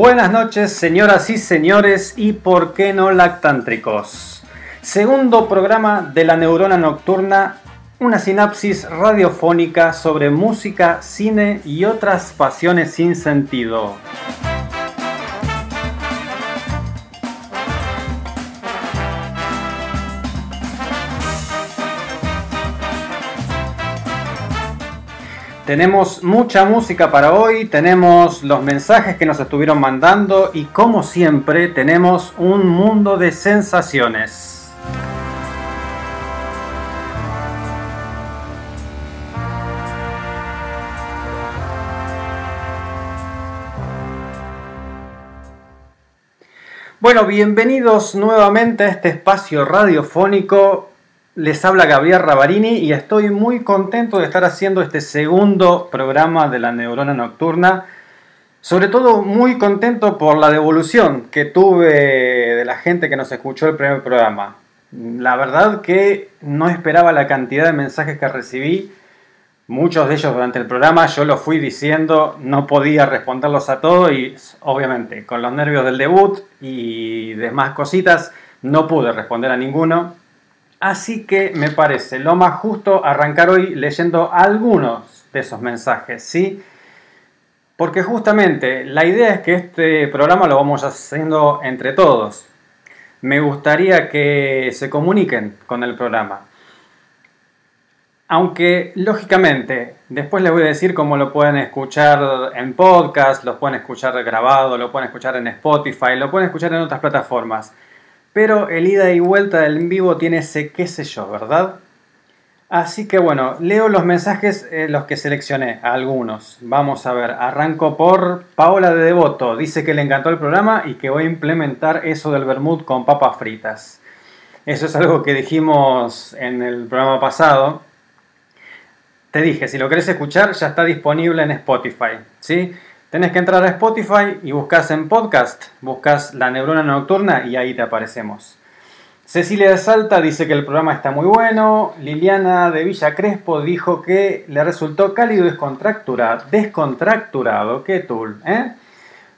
Buenas noches, señoras y señores, y por qué no lactántricos. Segundo programa de la neurona nocturna, una sinapsis radiofónica sobre música, cine y otras pasiones sin sentido. Tenemos mucha música para hoy, tenemos los mensajes que nos estuvieron mandando y como siempre tenemos un mundo de sensaciones. Bueno, bienvenidos nuevamente a este espacio radiofónico les habla Gabriel Ravarini y estoy muy contento de estar haciendo este segundo programa de la Neurona Nocturna. Sobre todo muy contento por la devolución que tuve de la gente que nos escuchó el primer programa. La verdad que no esperaba la cantidad de mensajes que recibí. Muchos de ellos durante el programa yo los fui diciendo, no podía responderlos a todos y obviamente con los nervios del debut y demás cositas no pude responder a ninguno. Así que me parece lo más justo arrancar hoy leyendo algunos de esos mensajes, ¿sí? Porque justamente la idea es que este programa lo vamos haciendo entre todos. Me gustaría que se comuniquen con el programa. Aunque, lógicamente, después les voy a decir cómo lo pueden escuchar en podcast, lo pueden escuchar grabado, lo pueden escuchar en Spotify, lo pueden escuchar en otras plataformas. Pero el ida y vuelta del en vivo tiene ese qué sé yo, ¿verdad? Así que bueno, leo los mensajes, eh, los que seleccioné, algunos. Vamos a ver, arranco por Paola de Devoto. Dice que le encantó el programa y que voy a implementar eso del vermut con papas fritas. Eso es algo que dijimos en el programa pasado. Te dije, si lo querés escuchar, ya está disponible en Spotify, ¿sí? Tenés que entrar a Spotify y buscas en podcast, buscas la neurona nocturna y ahí te aparecemos. Cecilia de Salta dice que el programa está muy bueno. Liliana de Villa Crespo dijo que le resultó cálido y descontracturado. Descontracturado, qué tool, ¿eh?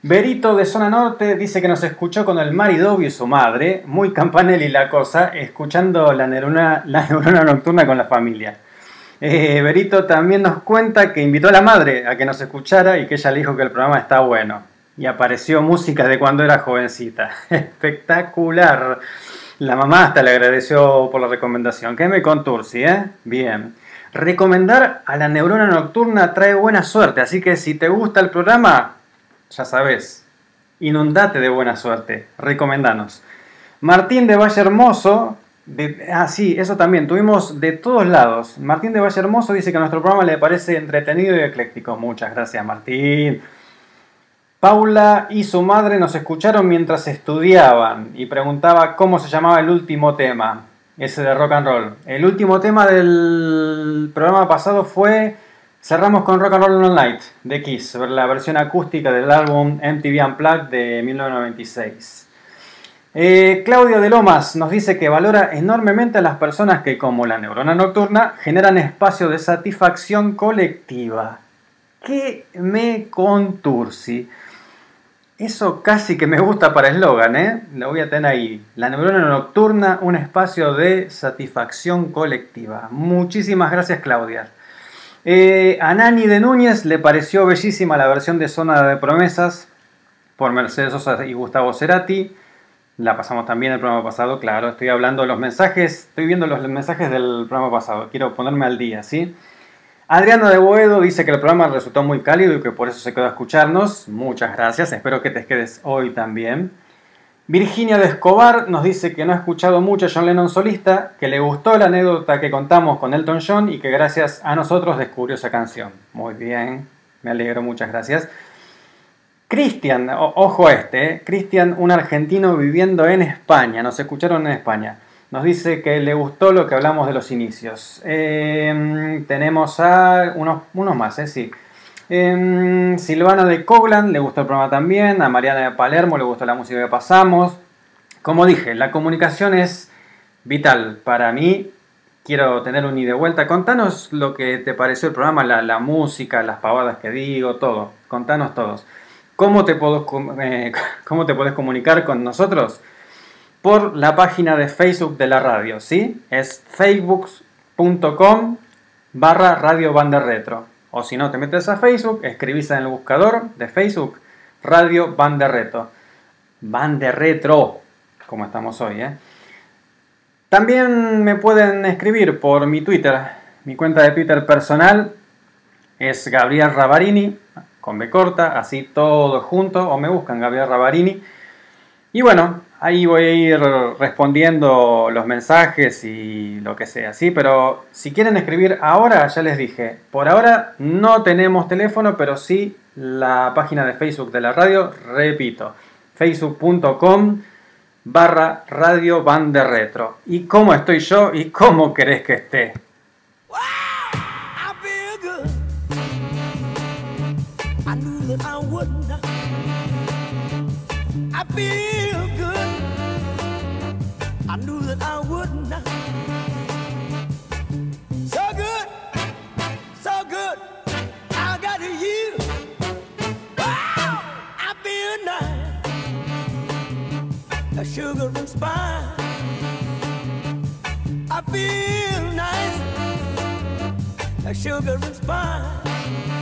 Berito de Zona Norte dice que nos escuchó con el marido y su madre, muy campanelli la cosa, escuchando la neurona, la neurona nocturna con la familia. Eh, Berito también nos cuenta que invitó a la madre a que nos escuchara y que ella le dijo que el programa está bueno. Y apareció música de cuando era jovencita. Espectacular. La mamá hasta le agradeció por la recomendación. ¿Qué me contursi, eh? Bien. Recomendar a la neurona nocturna trae buena suerte, así que si te gusta el programa, ya sabes, inundate de buena suerte, recomendanos. Martín de Valle Hermoso, de- ah sí, eso también, tuvimos de todos lados. Martín de Valle Hermoso dice que nuestro programa le parece entretenido y ecléctico. Muchas gracias Martín. Paula y su madre nos escucharon mientras estudiaban y preguntaba cómo se llamaba el último tema, ese de rock and roll. El último tema del programa pasado fue Cerramos con Rock and Roll All Night de Kiss, la versión acústica del álbum MTV Unplugged de 1996. Eh, Claudio de Lomas nos dice que valora enormemente a las personas que, como la neurona nocturna, generan espacio de satisfacción colectiva. ¿Qué me contursi? Eso casi que me gusta para eslogan, ¿eh? Lo voy a tener ahí. La neurona nocturna, un espacio de satisfacción colectiva. Muchísimas gracias, Claudia. Eh, a Nani de Núñez le pareció bellísima la versión de Zona de Promesas por Mercedes Sosa y Gustavo Cerati. La pasamos también el programa pasado, claro. Estoy hablando de los mensajes, estoy viendo los mensajes del programa pasado. Quiero ponerme al día, ¿sí? Adriano de Boedo dice que el programa resultó muy cálido y que por eso se quedó a escucharnos. Muchas gracias, espero que te quedes hoy también. Virginia de Escobar nos dice que no ha escuchado mucho a John Lennon solista, que le gustó la anécdota que contamos con Elton John y que gracias a nosotros descubrió esa canción. Muy bien, me alegro, muchas gracias. Cristian, ojo este, eh, Cristian, un argentino viviendo en España, nos escucharon en España. Nos dice que le gustó lo que hablamos de los inicios. Eh, tenemos a unos, unos más, eh, sí. Eh, Silvana de Coglan le gustó el programa también. A Mariana de Palermo le gustó la música que pasamos. Como dije, la comunicación es vital para mí. Quiero tener un ida de vuelta. Contanos lo que te pareció el programa, la, la música, las pavadas que digo, todo. Contanos todos. ¿Cómo te, com- eh, ¿Cómo te podés comunicar con nosotros? Por la página de Facebook de la radio, ¿sí? Es facebook.com barra Radio Banda Retro. O si no te metes a Facebook, escribís en el buscador de Facebook Radio Banda Retro. Banda Retro, como estamos hoy, ¿eh? También me pueden escribir por mi Twitter. Mi cuenta de Twitter personal es Gabriel Ravarini, con B corta, así todo junto, o me buscan Gabriel Ravarini. Y bueno, ahí voy a ir respondiendo los mensajes y lo que sea, ¿sí? Pero si quieren escribir ahora, ya les dije, por ahora no tenemos teléfono, pero sí la página de Facebook de la radio, repito, facebook.com barra radio banda retro. ¿Y cómo estoy yo y cómo querés que esté? Feel good. I knew that I would not. So good, so good. I got you. Wow, I feel nice. A sugar and spice. I feel nice like sugar and spice.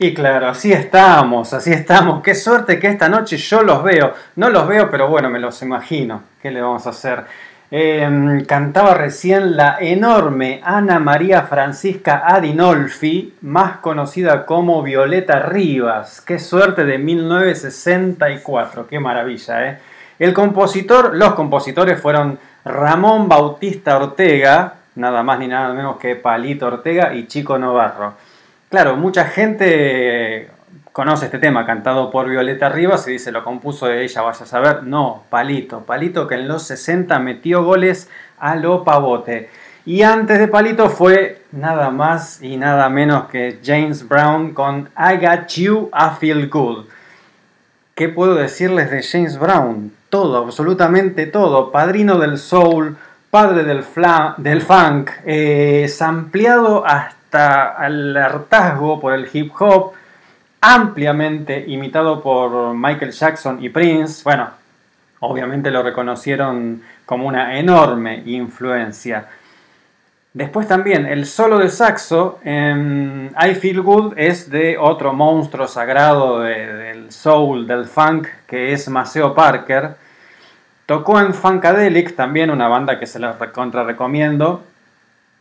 Y claro, así estamos, así estamos. Qué suerte que esta noche yo los veo. No los veo, pero bueno, me los imagino. ¿Qué le vamos a hacer? Eh, cantaba recién la enorme Ana María Francisca Adinolfi, más conocida como Violeta Rivas. Qué suerte de 1964, qué maravilla, ¿eh? El compositor, los compositores fueron Ramón Bautista Ortega, nada más ni nada menos que Palito Ortega y Chico Novarro. Claro, mucha gente conoce este tema cantado por Violeta Rivas y dice lo compuso ella, vaya a saber. No, Palito, Palito que en los 60 metió goles a lo pavote. Y antes de Palito fue nada más y nada menos que James Brown con I Got You, I Feel Good. ¿Qué puedo decirles de James Brown? Todo, absolutamente todo. Padrino del soul, padre del, del funk, eh, sampleado hasta el hartazgo por el hip hop, ampliamente imitado por Michael Jackson y Prince. Bueno, obviamente lo reconocieron como una enorme influencia. Después también el solo de saxo en I Feel Good es de otro monstruo sagrado de- del soul, del funk, que es Maceo Parker. Tocó en Funkadelic, también una banda que se la recontra recomiendo.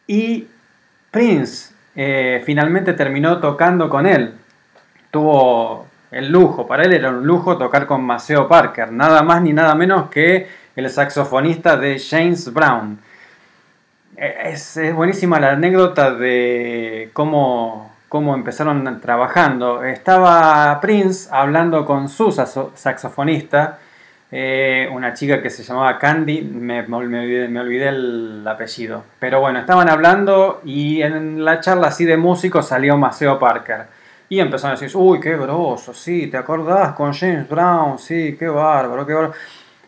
Y Prince eh, finalmente terminó tocando con él. Tuvo el lujo, para él era un lujo tocar con Maceo Parker, nada más ni nada menos que el saxofonista de James Brown. Eh, Es, buenísima la anécdota de cómo, cómo empezaron trabajando. Estaba Prince hablando con su saxo- saxofonista, eh, una chica que se llamaba Candy, me, me olvidé, me olvidé el apellido. Pero bueno, estaban hablando y en la charla así de músicos salió Maceo Parker. Y empezaron a decir, uy, qué grosso, sí, ¿te acordás con James Brown? Sí, qué bárbaro, qué bárbaro.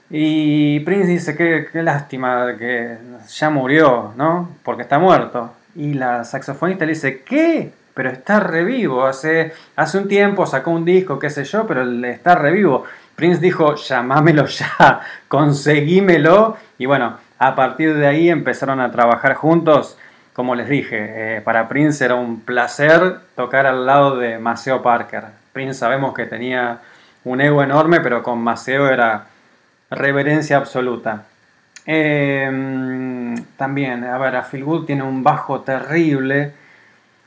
Y Prince dice, qué, lástima que ya murió, ¿no? Porque está muerto. Y la saxofonista le dice, ¿qué? Pero está revivo. Hace, hace un tiempo sacó un disco, qué sé yo, pero está revivo. Prince dijo, llamámelo ya, conseguímelo. Y bueno, a partir de ahí empezaron a trabajar juntos. Como les dije, eh, para Prince era un placer tocar al lado de Maceo Parker. Prince sabemos que tenía un ego enorme, pero con Maceo era reverencia absoluta. Eh, también, a ver, a Phil Good tiene un bajo terrible.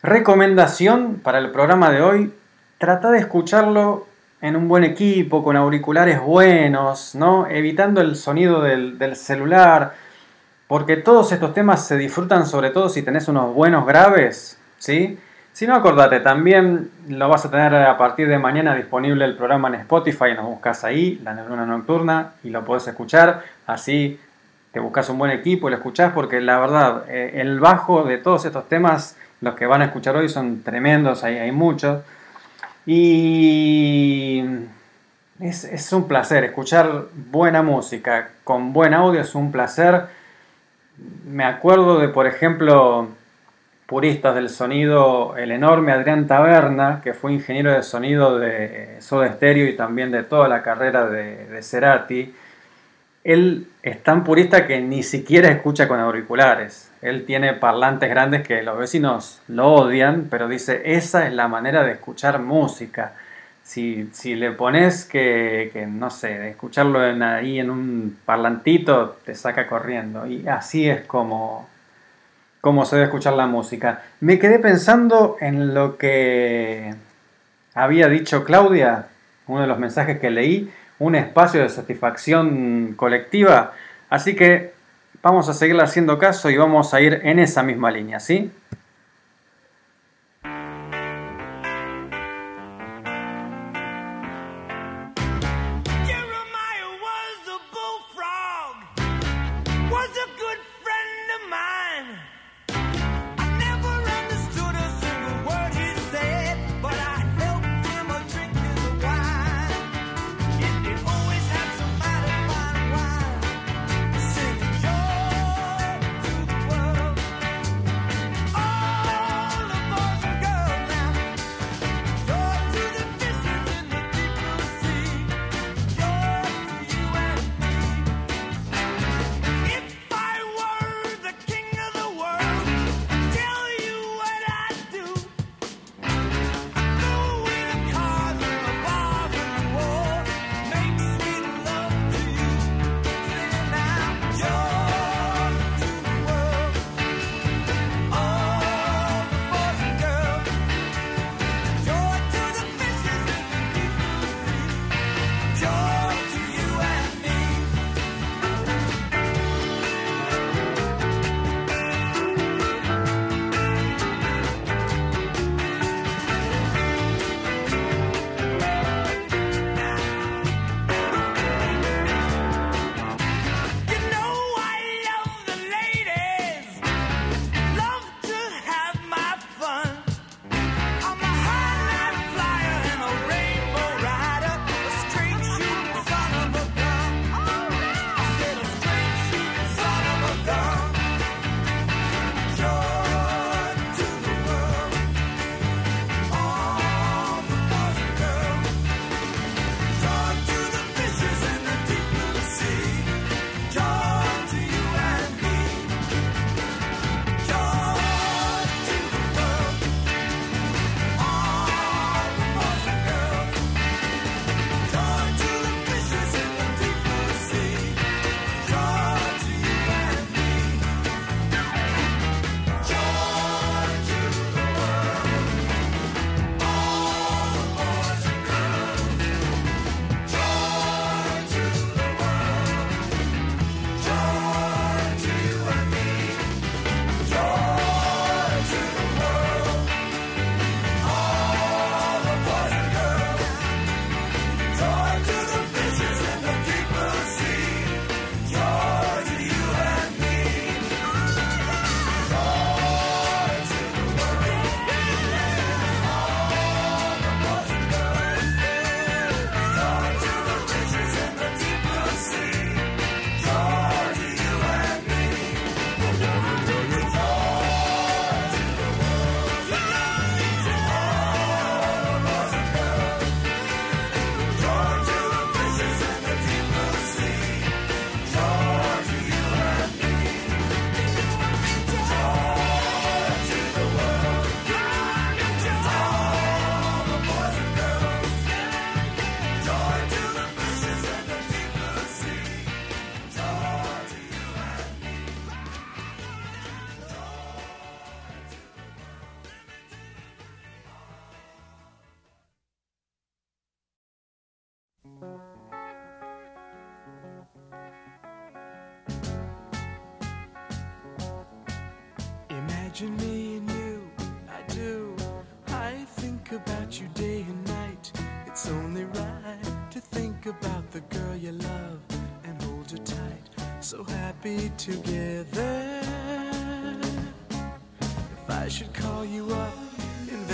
Recomendación para el programa de hoy, trata de escucharlo en un buen equipo, con auriculares buenos, ¿no? Evitando el sonido del, celular, porque todos estos temas se disfrutan sobre todo si tenés unos buenos graves, ¿sí? Si no, acordate, también lo vas a tener a partir de mañana disponible el programa en Spotify, nos buscas ahí, La Neurona Nocturna, y lo podés escuchar, así te buscas un buen equipo y lo escuchás, porque la verdad, eh, el bajo de todos estos temas, los que van a escuchar hoy son tremendos, hay, hay muchos, y es, es un placer, escuchar buena música con buen audio es un placer. Me acuerdo de, por ejemplo, puristas del sonido, el enorme Adrián Taberna, que fue ingeniero de sonido de Soda Stereo y también de toda la carrera de, de Cerati. Él es tan purista que ni siquiera escucha con auriculares. Él tiene parlantes grandes que los vecinos lo odian, pero dice, esa es la manera de escuchar música. Si, si le pones que, que, no sé, escucharlo ahí en un parlantito, te saca corriendo. Y así es como, como se debe escuchar la música. Me quedé pensando en lo que había dicho Claudia, uno de los mensajes que leí, un espacio de satisfacción colectiva. Así que vamos a seguirle haciendo caso y vamos a ir en esa misma línea, ¿sí?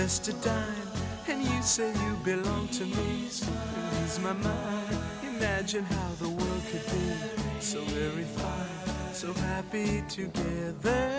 Invest a dime, and you say you belong to me, lose my mind. Imagine how the world could be so very fine, so happy together.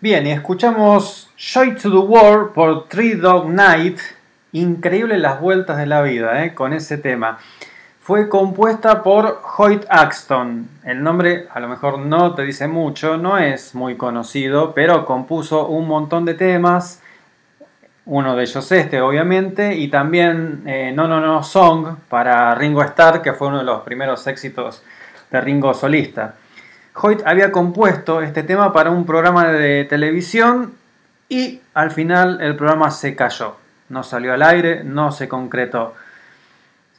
Bien, y escuchamos Joy to the World por Three Dog Night. Increíble las vueltas de la vida ¿eh? con ese tema. Fue compuesta por Hoyt Axton. El nombre a lo mejor no te dice mucho, no es muy conocido, pero compuso un montón de temas. Uno de ellos este, obviamente, y también eh, No No No Song para Ringo Starr, que fue uno de los primeros éxitos de Ringo solista. Hoyt había compuesto este tema para un programa de televisión y al final el programa se cayó. No salió al aire, no se concretó.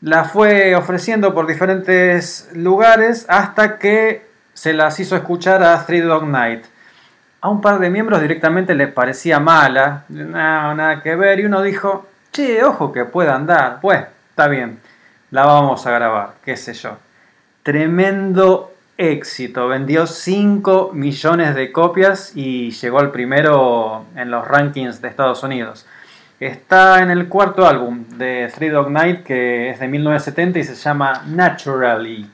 La fue ofreciendo por diferentes lugares hasta que se las hizo escuchar a Three Dog Night. A un par de miembros directamente les parecía mala, no, nada que ver, y uno dijo, che, ojo que pueda andar, pues, está bien, la vamos a grabar, qué sé yo. Tremendo éxito, vendió 5 millones de copias y llegó al primero en los rankings de Estados Unidos. Está en el cuarto álbum de Three Dog Night, que es de 1970 y se llama Naturally.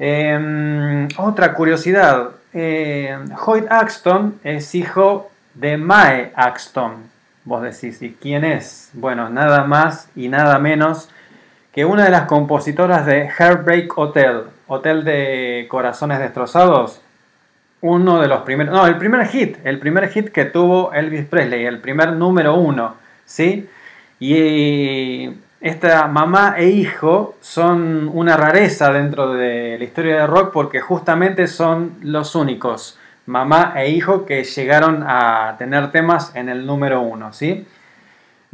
Eh, otra curiosidad, eh, Hoyt Axton es hijo de Mae Axton. Vos decís, ¿y quién es? Bueno, nada más y nada menos que una de las compositoras de Heartbreak Hotel, Hotel de Corazones Destrozados. Uno de los primeros, no, el primer hit, el primer hit que tuvo Elvis Presley, el primer número uno, ¿sí? Y esta mamá e hijo son una rareza dentro de la historia de rock porque justamente son los únicos mamá e hijo que llegaron a tener temas en el número uno, ¿sí?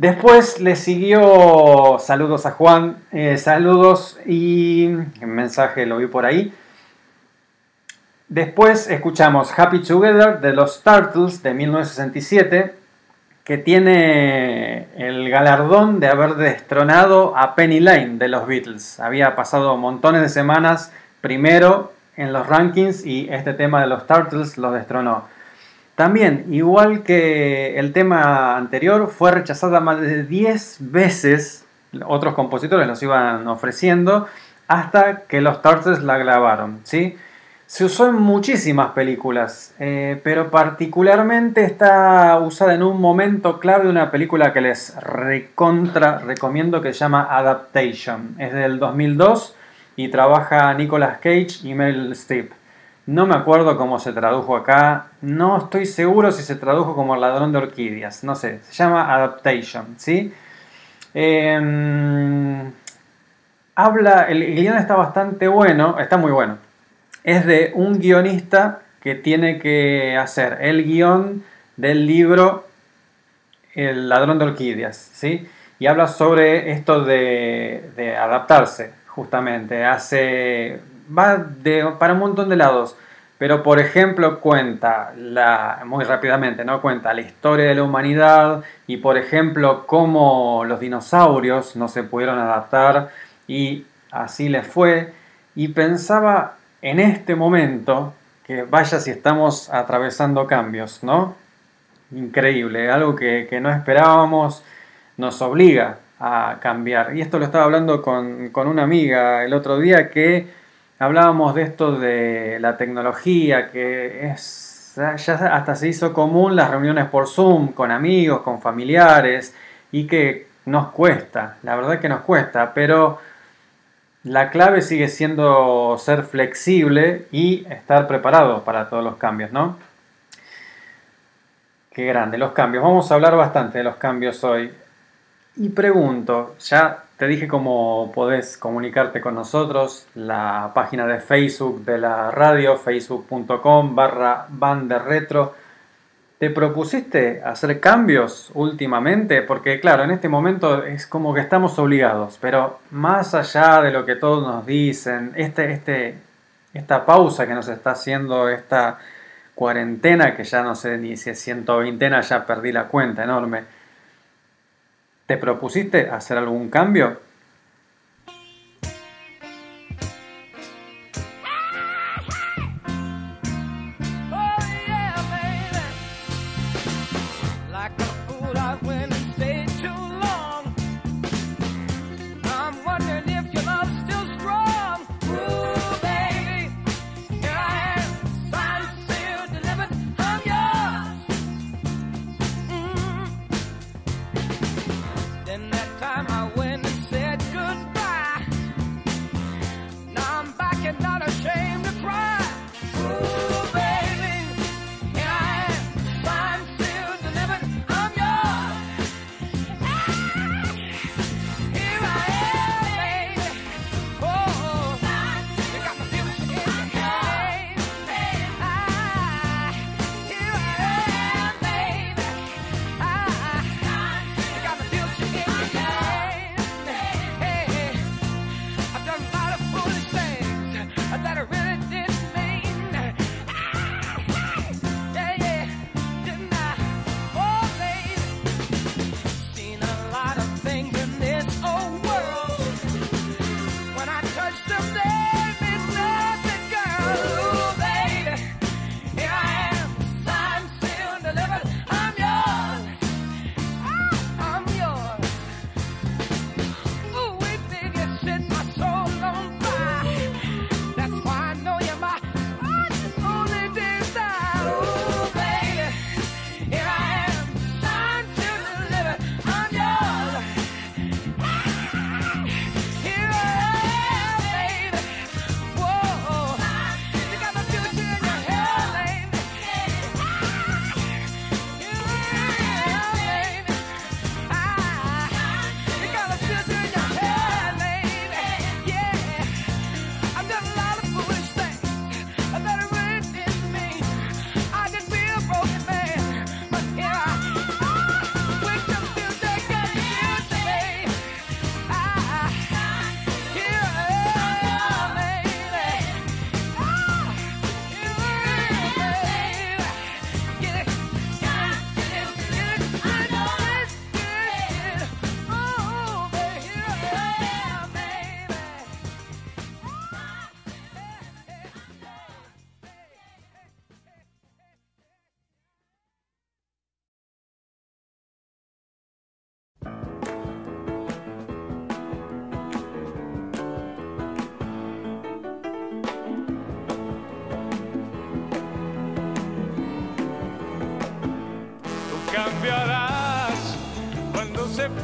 Después le siguió saludos a Juan, eh, saludos y mensaje lo vi por ahí. Después escuchamos Happy Together de los Turtles de 1967, que tiene el galardón de haber destronado a Penny Lane de los Beatles. Había pasado montones de semanas primero en los rankings y este tema de los Turtles lo destronó. También, igual que el tema anterior, fue rechazada más de 10 veces. Otros compositores los iban ofreciendo hasta que los Turtles la grabaron. ¿sí? Se usó en muchísimas películas, eh, pero particularmente está usada en un momento clave de una película que les recontra recomiendo que se llama Adaptation. Es del 2002 y trabaja Nicolas Cage y Meryl Streep. No me acuerdo cómo se tradujo acá, no estoy seguro si se tradujo como El ladrón de orquídeas, no sé, se llama Adaptation, ¿sí? Em, habla, el guion está bastante bueno, está muy bueno. Es de un guionista que tiene que hacer el guion del libro El ladrón de orquídeas, ¿sí? Y habla sobre esto de adaptarse, justamente. Hace, va de, para un montón de lados. Pero, por ejemplo, cuenta, la, muy rápidamente, ¿no? Cuenta la historia de la humanidad y, por ejemplo, cómo los dinosaurios no se pudieron adaptar y así les fue. Y pensaba en este momento que vaya si estamos atravesando cambios, ¿no? Increíble, algo que, que no esperábamos, nos obliga a cambiar. Y esto lo estaba hablando con, con una amiga el otro día que hablábamos de esto de la tecnología, que es ya hasta se hizo común las reuniones por Zoom con amigos, con familiares, y que nos cuesta, la verdad que nos cuesta, pero la clave sigue siendo ser flexible y estar preparado para todos los cambios, ¿no? Qué grande, los cambios. Vamos a hablar bastante de los cambios hoy. Y pregunto, ya te dije cómo podés comunicarte con nosotros, la página de Facebook de la radio, facebook.com barra retro. ¿Te propusiste hacer cambios últimamente? Porque claro, en este momento es como que estamos obligados, pero más allá de lo que todos nos dicen, este, este, esta pausa que nos está haciendo, esta cuarentena que ya no sé ni si es 120, ya perdí la cuenta enorme. ¿Te propusiste hacer algún cambio?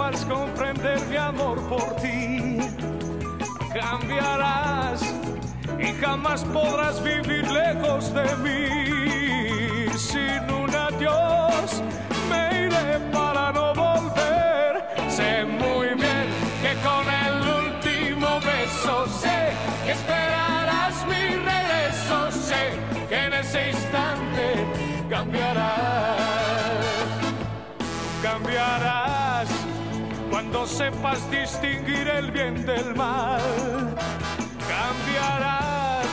Sepas comprender mi amor por ti. Cambiarás y jamás podrás vivir lejos de mí. Sin un adiós me iré para no volver. Sé muy bien que con el último beso sé que esperarás cuando sepas distinguir el bien del mal. Cambiarás,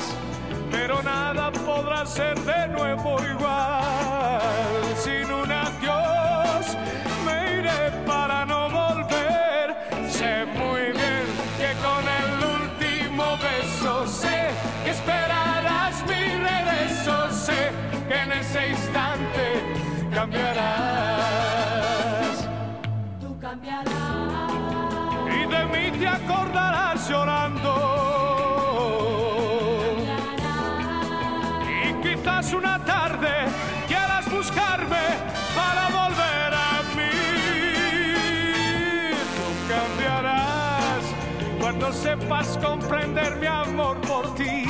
pero nada podrá ser de nuevo igual. Sin un adiós me iré para no volver. Sé muy bien que con el último beso sé que esperarás mi regreso. Sé que en ese instante cambiarás. Te acordarás llorando. Y quizás una tarde quieras buscarme para volver a mí. Tú cambiarás cuando sepas comprender mi amor por ti.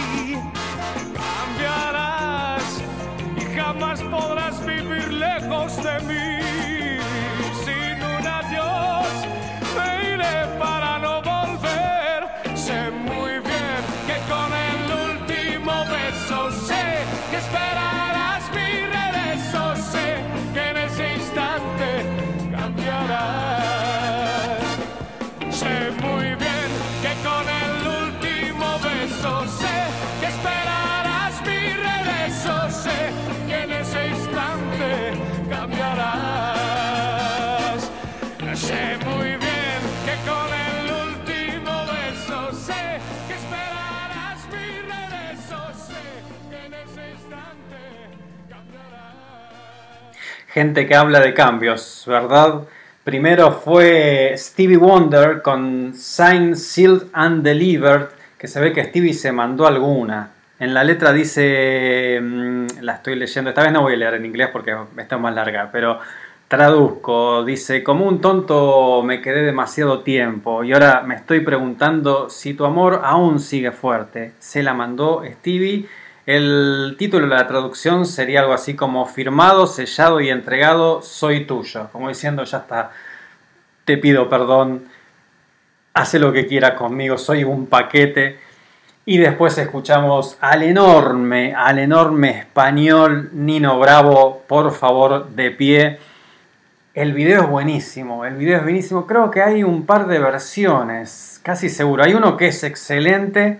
Cambiarás y jamás podrás vivir lejos de mí. Gente que habla de cambios, ¿verdad? Primero fue Stevie Wonder con Signed, Sealed and Delivered, que se ve que Stevie se mandó alguna. En la letra dice, mm, la estoy leyendo, esta vez no voy a leer en inglés porque está más larga, pero traduzco, dice, como un tonto me quedé demasiado tiempo y ahora me estoy preguntando si tu amor aún sigue fuerte. Se la mandó Stevie. El título de la traducción sería algo así como firmado, sellado y entregado, soy tuyo. Como diciendo, ya está, te pido perdón, hace lo que quiera conmigo, soy un paquete. Y después escuchamos al enorme, al enorme español Nino Bravo, por favor, de pie. El video es buenísimo, el video es buenísimo. Creo que hay un par de versiones, casi seguro. Hay uno que es excelente,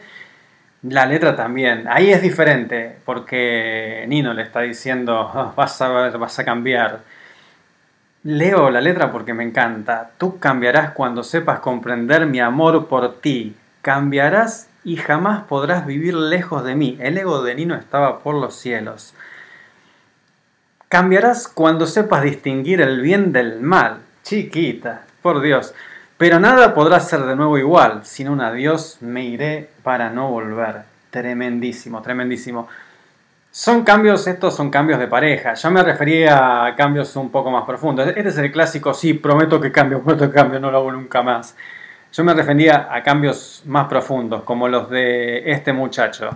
la letra también. Ahí es diferente, porque Nino le está diciendo, "Ah, vas a ver, vas a cambiar. Leo la letra porque me encanta. Tú cambiarás cuando sepas comprender mi amor por ti. Cambiarás y jamás podrás vivir lejos de mí. El ego de Nino estaba por los cielos. Cambiarás cuando sepas distinguir el bien del mal. Chiquita, por Dios. Pero nada podrá ser de nuevo igual. Sin un adiós me iré para no volver. Tremendísimo, tremendísimo. Son cambios, estos son cambios de pareja. Yo me refería a cambios un poco más profundos. Este es el clásico, sí, prometo que cambio, prometo que cambio, no lo hago nunca más. Yo me refería a cambios más profundos, como los de este muchacho.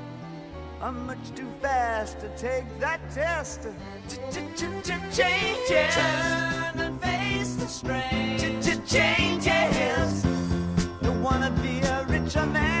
I'm much too fast to take that test. Changes. Turn and face the strain. Changes. Don't wanna be a richer man.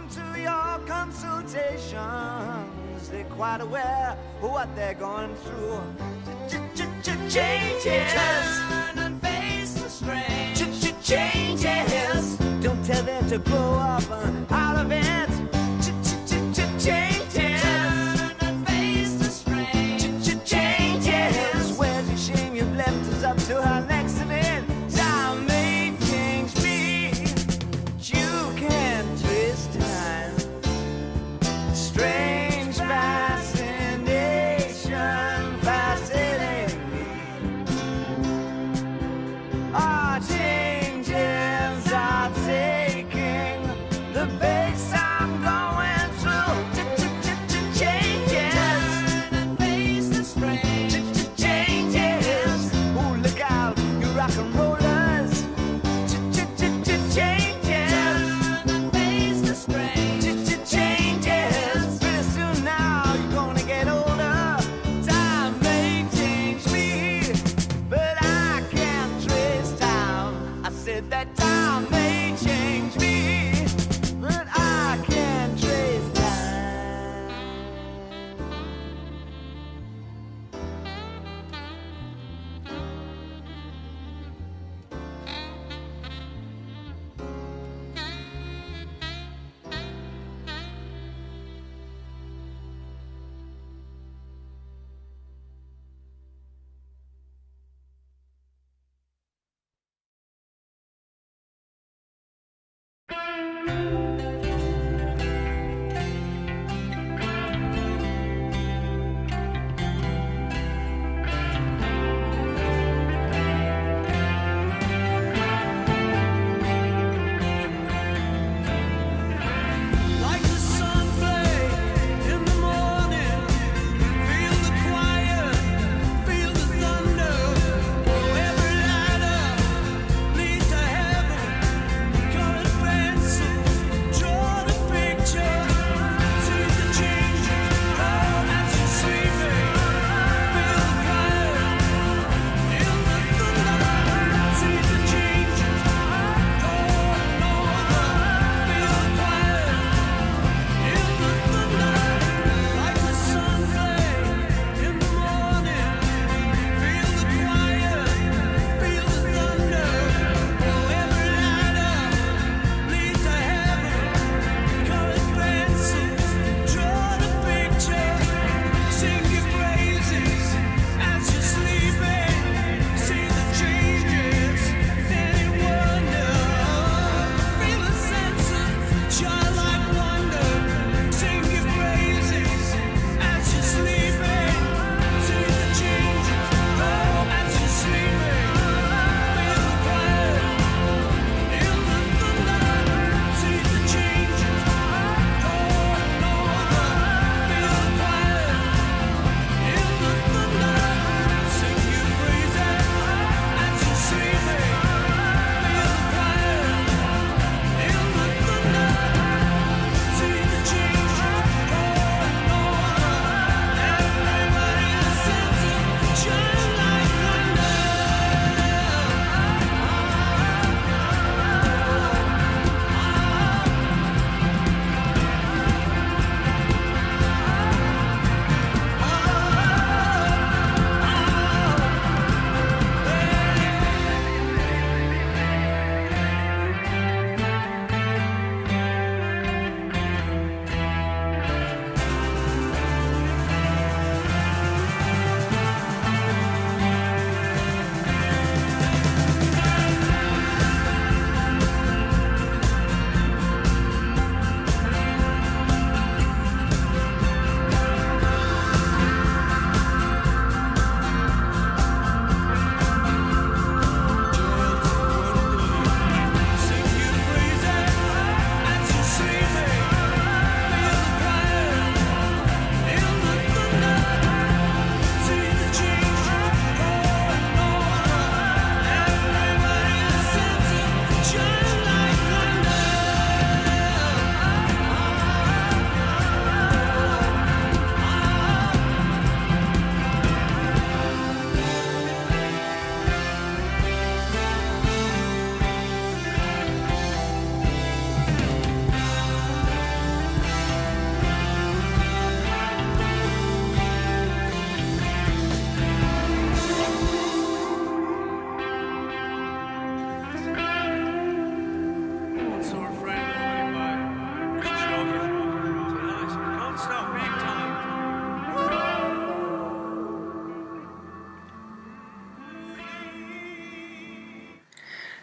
to your consultations. They're quite aware of what they're going through. Changes. Turn and face the strange. Changes. Don't tell them to grow up out of it.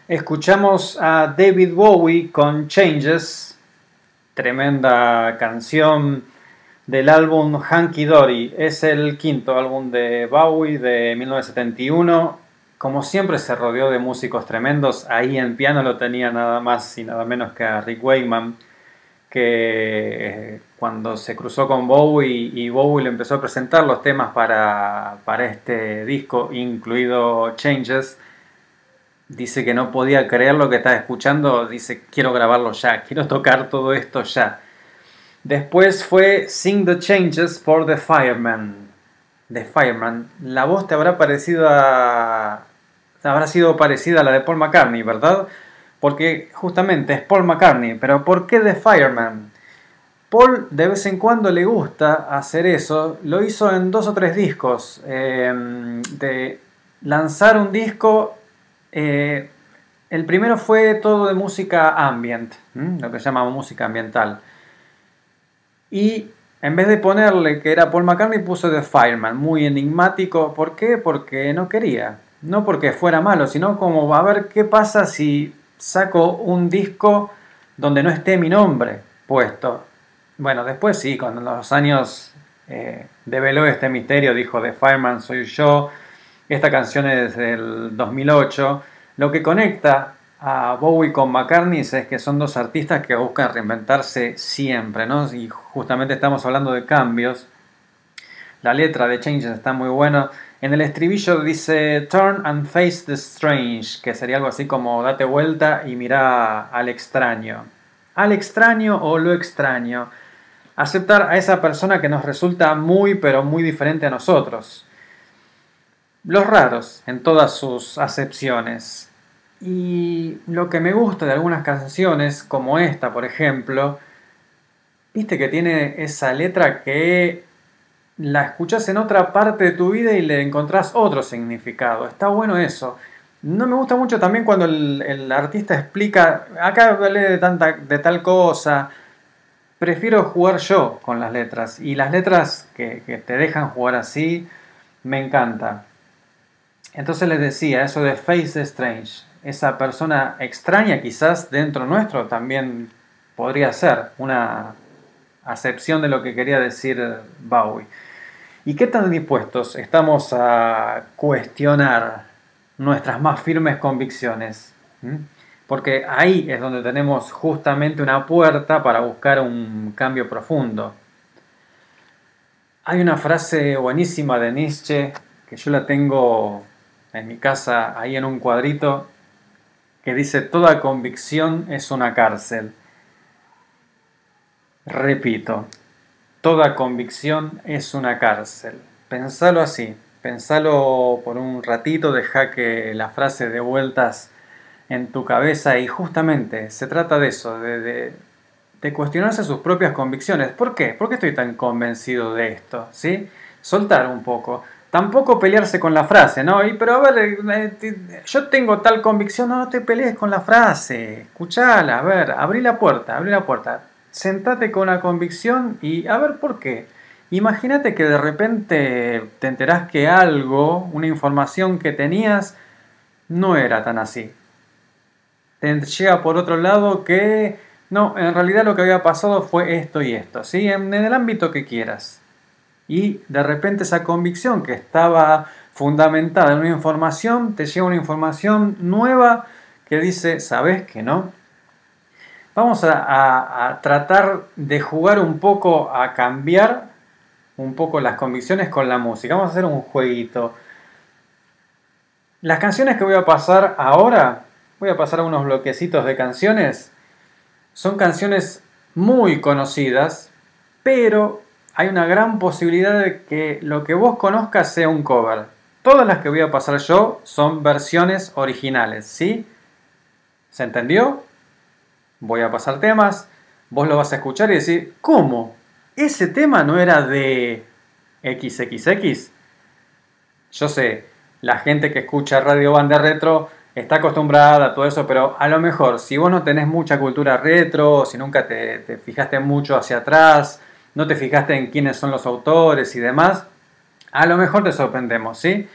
Escuchamos a David Bowie con Changes, tremenda canción del álbum Hunky Dory. Es el quinto álbum de Bowie de 1971. Como siempre se rodeó de músicos tremendos. Ahí en piano lo tenía nada más y nada menos que a Rick Wakeman, que eh, cuando se cruzó con Bowie y Bowie le empezó a presentar los temas para, para este disco, incluido Changes, dice que no podía creer lo que estaba escuchando, dice quiero grabarlo ya, quiero tocar todo esto ya. Después fue Sing the Changes por The Fireman. The Fireman. La voz te habrá parecido a... habrá sido parecida a la de Paul McCartney, ¿verdad? Porque justamente es Paul McCartney, pero ¿por qué The Fireman? Paul de vez en cuando le gusta hacer eso, lo hizo en dos o tres discos, eh, de lanzar un disco eh, el primero fue todo de música ambient, lo que se llama música ambiental. Y en vez de ponerle que era Paul McCartney, puso The Fireman, muy enigmático. ¿Por qué? Porque no quería. No porque fuera malo, sino como a ver qué pasa si saco un disco donde no esté mi nombre puesto. Bueno, después sí, en los años eh, develó este misterio, dijo The Fireman soy yo. Esta canción es del 2008. Lo que conecta a Bowie con McCartney es que son dos artistas que buscan reinventarse siempre, ¿no? Y justamente estamos hablando de cambios. La letra de Changes está muy buena. En el estribillo dice Turn and face the strange, que sería algo así como date vuelta y mira al extraño. Al extraño o lo extraño. Aceptar a esa persona que nos resulta muy pero muy diferente a nosotros. Los raros en todas sus acepciones. Y lo que me gusta de algunas canciones, como esta por ejemplo, viste que tiene esa letra que la escuchas en otra parte de tu vida y le encontrás otro significado. Está bueno eso. No me gusta mucho también cuando el, artista explica, acá hablé de tal cosa. Prefiero jugar yo con las letras. Y las letras que, que te dejan jugar así, me encanta. Entonces les decía, eso de Face Strange. Esa persona extraña quizás dentro nuestro también podría ser una acepción de lo que quería decir Bowie. ¿Y qué tan dispuestos estamos a cuestionar nuestras más firmes convicciones? ¿Mm? Porque ahí es donde tenemos justamente una puerta para buscar un cambio profundo. Hay una frase buenísima de Nietzsche que yo la tengo en mi casa ahí en un cuadrito que dice toda convicción es una cárcel. Repito, toda convicción es una cárcel. Pensalo así, pensalo por un ratito, deja que la frase dé vueltas en tu cabeza y justamente se trata de eso, de, de, de cuestionarse sus propias convicciones. ¿Por qué? ¿Por qué estoy tan convencido de esto? ¿Sí? Soltar un poco. Tampoco pelearse con la frase, ¿no? Y, pero a ver, eh, yo tengo tal convicción, no, no te pelees con la frase, escuchala, a ver, abrí la puerta, abrí la puerta, sentate con la convicción y a ver por qué. Imagínate que de repente te enterás que algo, una información que tenías, no era tan así. Te llega por otro lado que, no, en realidad lo que había pasado fue esto y esto, ¿sí? En, en el ámbito que quieras y de repente esa convicción que estaba fundamentada en una información, te llega una información nueva que dice, ¿sabes que no? Vamos a, tratar de jugar un poco a cambiar un poco las convicciones con la música. Vamos a hacer un jueguito. Las canciones que voy a pasar ahora, voy a pasar unos bloquecitos de canciones. Son canciones muy conocidas, pero hay una gran posibilidad de que lo que vos conozcas sea un cover. Todas las que voy a pasar yo son versiones originales, ¿sí? ¿Se entendió? Voy a pasar temas, vos lo vas a escuchar y decir, ¿cómo? ¿Ese tema no era de XXX? Yo sé, la gente que escucha Radio Banda Retro está acostumbrada a todo eso, pero a lo mejor si vos no tenés mucha cultura retro, si nunca te, te fijaste mucho hacia atrás, no te fijaste en quiénes son los autores y demás, a lo mejor te sorprendemos, ¿sí?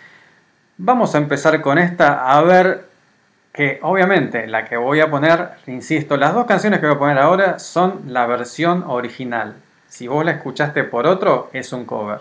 Vamos a empezar con esta a ver que obviamente la que voy a poner, insisto, las dos canciones que voy a poner ahora son la versión original. Si vos la escuchaste por otro, es un cover.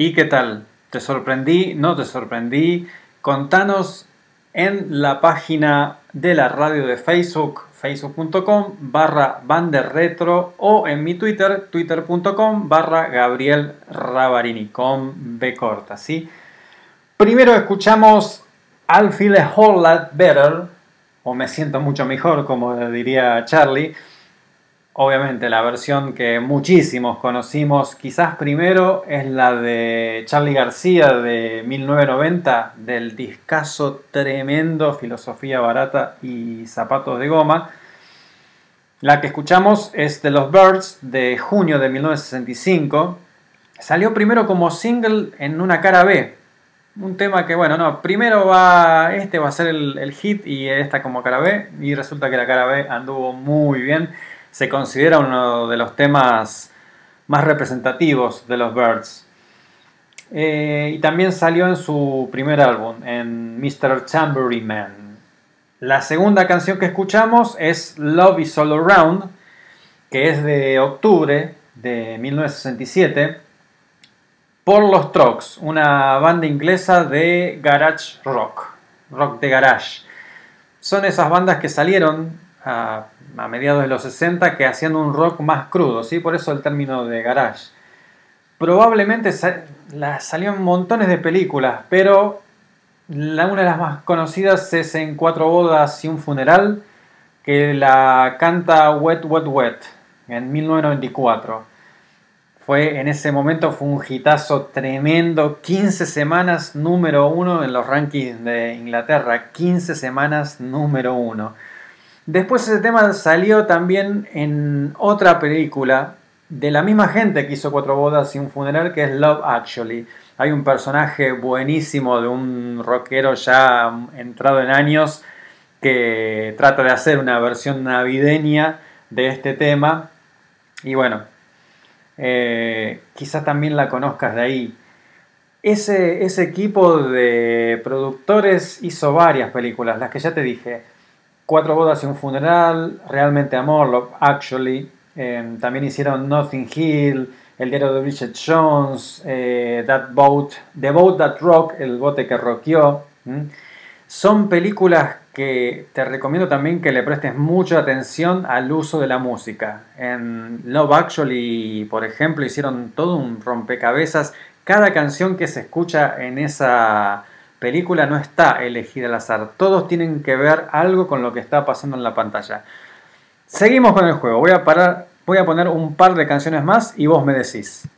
¿Y qué tal? ¿Te sorprendí? ¿No te sorprendí? Contanos en la página de la radio de Facebook, facebook.com barra banderretro o en mi Twitter, twitter.com barra Gabriel Rabarini con B corta, ¿sí? Primero escuchamos I'll Feel a Whole Lot Better, o Me Siento Mucho Mejor, como diría Charlie. Obviamente la versión que muchísimos conocimos, quizás primero, es la de Charlie García de 1990, del discazo tremendo Filosofía Barata y Zapatos de Goma. La que escuchamos es de los Birds de junio de 1965. Salió primero como single en una cara B, un tema que, bueno, no, primero va, este va a ser el, el, hit y esta como cara B, y resulta que la cara B anduvo muy bien. Se considera uno de los temas más representativos de los Birds. Eh, y también salió en su primer álbum, en Mr. Tambourine. La segunda canción que escuchamos es Love is All Around, que es de octubre de 1967 por los Trucks, una banda inglesa de garage rock, rock de garage. Son esas bandas que salieron a, a, mediados de los 60 que hacían un rock más crudo, ¿sí? por eso el término de garage. Probablemente sa la, salieron montones de películas, pero una de las más conocidas es En Cuatro Bodas y un Funeral, que la canta Wet Wet Wet en 1994 fue en ese momento fue un hitazo tremendo, 15 semanas número uno en los rankings de Inglaterra, 15 semanas número uno. Después ese tema salió también en otra película de la misma gente que hizo Cuatro Bodas y un Funeral, que es Love Actually. Hay un personaje buenísimo de un rockero ya entrado en años que trata de hacer una versión navideña de este tema. Y bueno, eh, quizás también la conozcas de ahí. Ese, ese, equipo de productores hizo varias películas, las que ya te dije. Cuatro bodas y un funeral, Realmente Amor, Love Actually. Eh, también hicieron Nothing Hill, El diario de Bridget Jones, eh, That Boat, The Boat That Rock, El bote que rockeó. ¿Mm? Son películas que te recomiendo también que le prestes mucha atención al uso de la música. En Love Actually, por ejemplo, hicieron todo un rompecabezas. Cada canción que se escucha en esa película no está elegida al azar. Todos tienen que ver algo con lo que está pasando en la pantalla. Seguimos con el juego. Voy a parar, voy a poner un par de canciones más y vos me decís.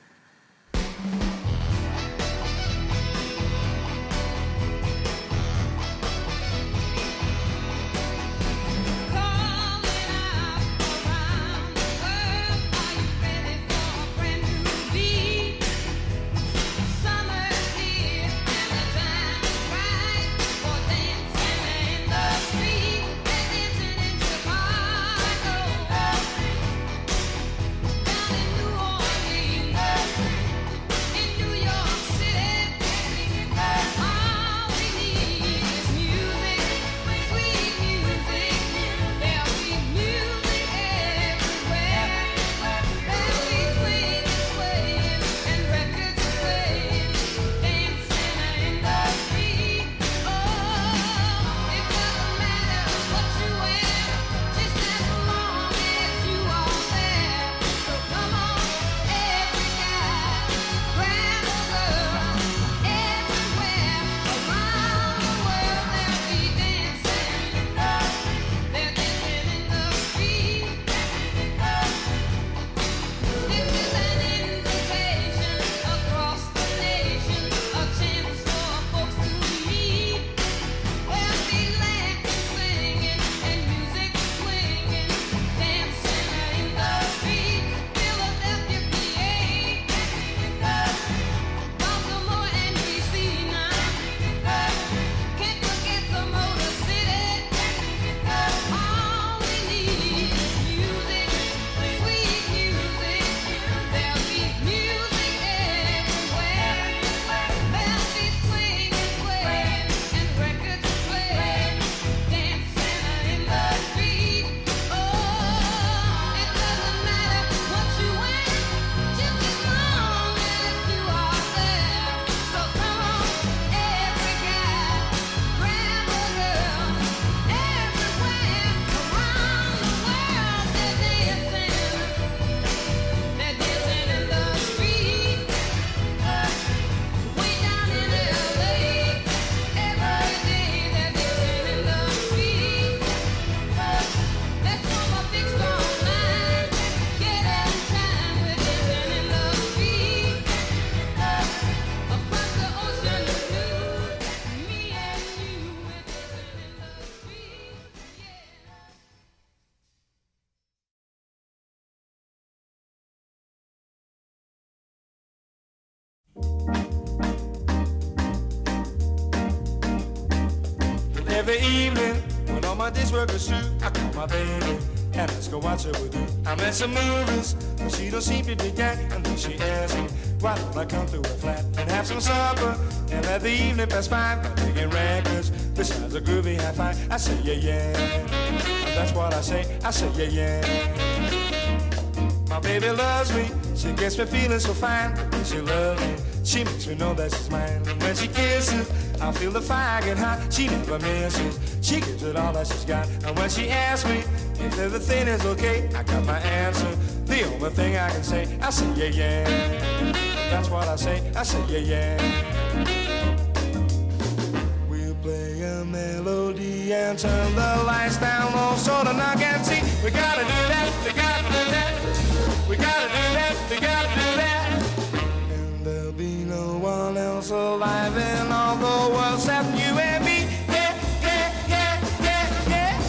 Every evening, when all my days work is through, I call my baby and ask her what's up with you. I'm at some movies, but she don't seem to dig that. And then she asks me, why don't I come to her flat and have some supper and let the evening pass by by digging records. Besides a groovy high five, I say yeah yeah. That's what I say, I say yeah yeah. My baby loves me, she gets me feeling so fine. She loves me, she makes me know that she's mine. And when she kisses, I feel the fire get hot. She never misses, she gives it all that she's got. And when she asks me if everything is okay, I got my answer. The only thing I can say, I say yeah yeah. That's what I say, I say yeah yeah. We'll play a melody and turn the lights down low so the knock and see. We gotta do that, we gotta do that. We gotta do that, alive in all the world except you and me. Yeah, yeah, yeah, yeah,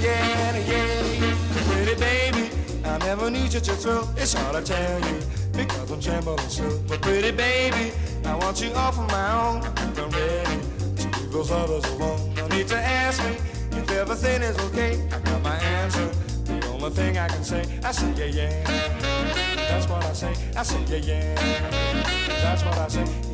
yeah, yeah, yeah. Pretty baby, I never need you to throw. It's hard to tell you because I'm trembling so. But pretty baby, I want you all for my own. I'm ready to leave those others alone. No need to ask me if everything is okay. I got my answer. The only thing I can say, I say yeah, yeah. That's what I say. I say yeah, yeah. That's what I say.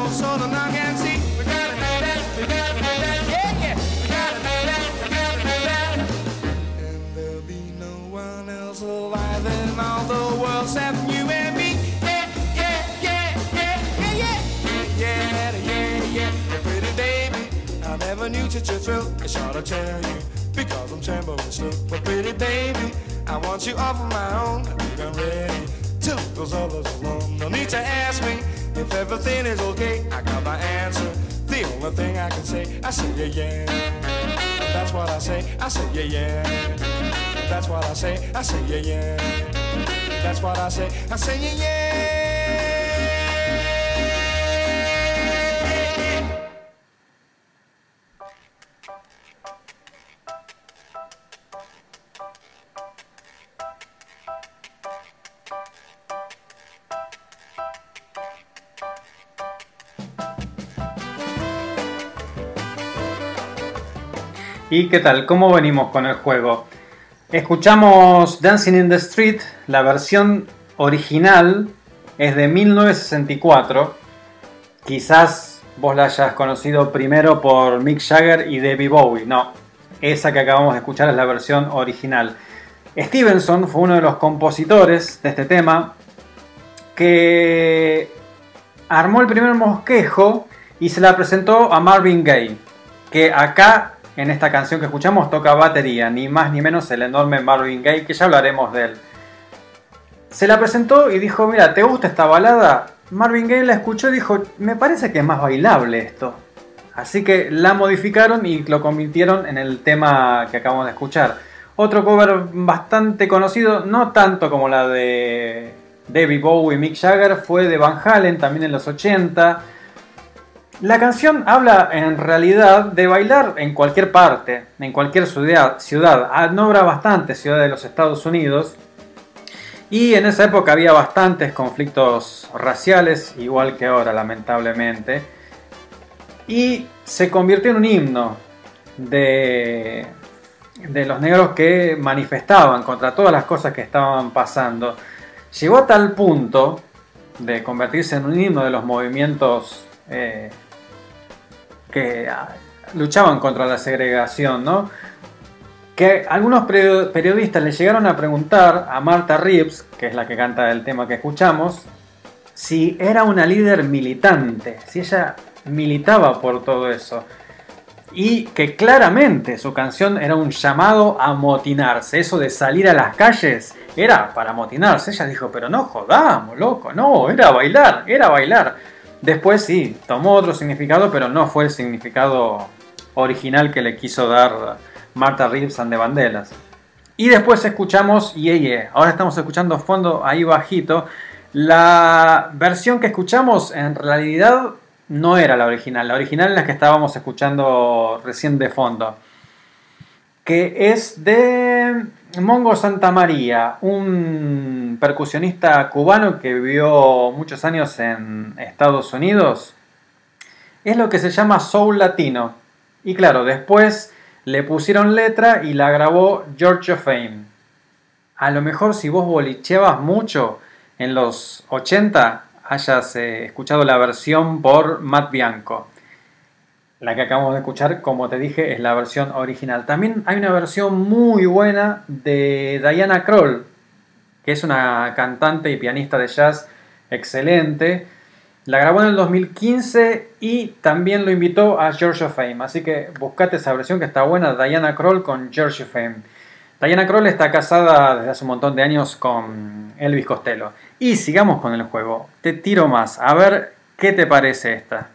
Never knew such a thrill. It's hard to tell you because I'm trembling still. But pretty baby, I want you all for my own. I think I'm ready to leave those others alone. No need to ask me if everything is okay. I got my answer. The only thing I can say, I say yeah yeah. That's what I say. I say yeah yeah. That's what I say. I say yeah yeah. That's what I say. I say yeah yeah. ¿Y qué tal? ¿Cómo venimos con el juego? Escuchamos Dancing in the Street, la versión original es de 1964. Quizás vos la hayas conocido primero por Mick Jagger y Debbie Bowie. No, esa que acabamos de escuchar es la versión original. Stevenson fue uno de los compositores de este tema que armó el primer mosquejo y se la presentó a Marvin Gaye, que acá en esta canción que escuchamos toca batería, ni más ni menos el enorme Marvin Gaye, que ya hablaremos de él. Se la presentó y dijo, mira, ¿te gusta esta balada? Marvin Gaye la escuchó y dijo, me parece que es más bailable esto. Así que la modificaron y lo convirtieron en el tema que acabamos de escuchar. Otro cover bastante conocido, no tanto como la de David Bowie y Mick Jagger, fue de Van Halen también en los 80. La canción habla en realidad de bailar en cualquier parte, en cualquier ciudad. ciudad. Ah, Nombra bastantes ciudades de los Estados Unidos. Y en esa época había bastantes conflictos raciales, igual que ahora, lamentablemente. Y se convirtió en un himno de, los negros que manifestaban contra todas las cosas que estaban pasando. Llegó a tal punto de convertirse en un himno de los movimientos eh, que ah, luchaban contra la segregación, ¿no? Que algunos perio- periodistas le llegaron a preguntar a Martha Reeves, que es la que canta el tema que escuchamos, si era una líder militante, si ella militaba por todo eso. Y que claramente su canción era un llamado a motinarse. Eso de salir a las calles era para motinarse. Ella dijo, pero no jodamos, loco, no, era bailar, era bailar. Después sí, tomó otro significado, pero no fue el significado original que le quiso dar Martha Reeves and the Vandellas. Y después escuchamos Yeah. Ahora estamos escuchando fondo ahí bajito. La versión que escuchamos en realidad no era la original. La original es la que estábamos escuchando recién de fondo. Que es de Mongo Santa María, un percusionista cubano que vivió muchos años en Estados Unidos. Es lo que se llama soul latino. Y claro, después le pusieron letra y la grabó George Fame. A lo mejor si vos bolicheabas mucho en los 80, hayas eh, escuchado la versión por Matt Bianco. La que acabamos de escuchar, como te dije, es la versión original. También hay una versión muy buena de Diana Kroll, que es una cantante y pianista de jazz excelente. La grabó en el 2015 y también lo invitó a George of Fame. Así que buscate esa versión que está buena, Diana Kroll con George of Fame. Diana Kroll está casada desde hace un montón de años con Elvis Costello. Y sigamos con el juego. Te tiro más. A ver qué te parece esta.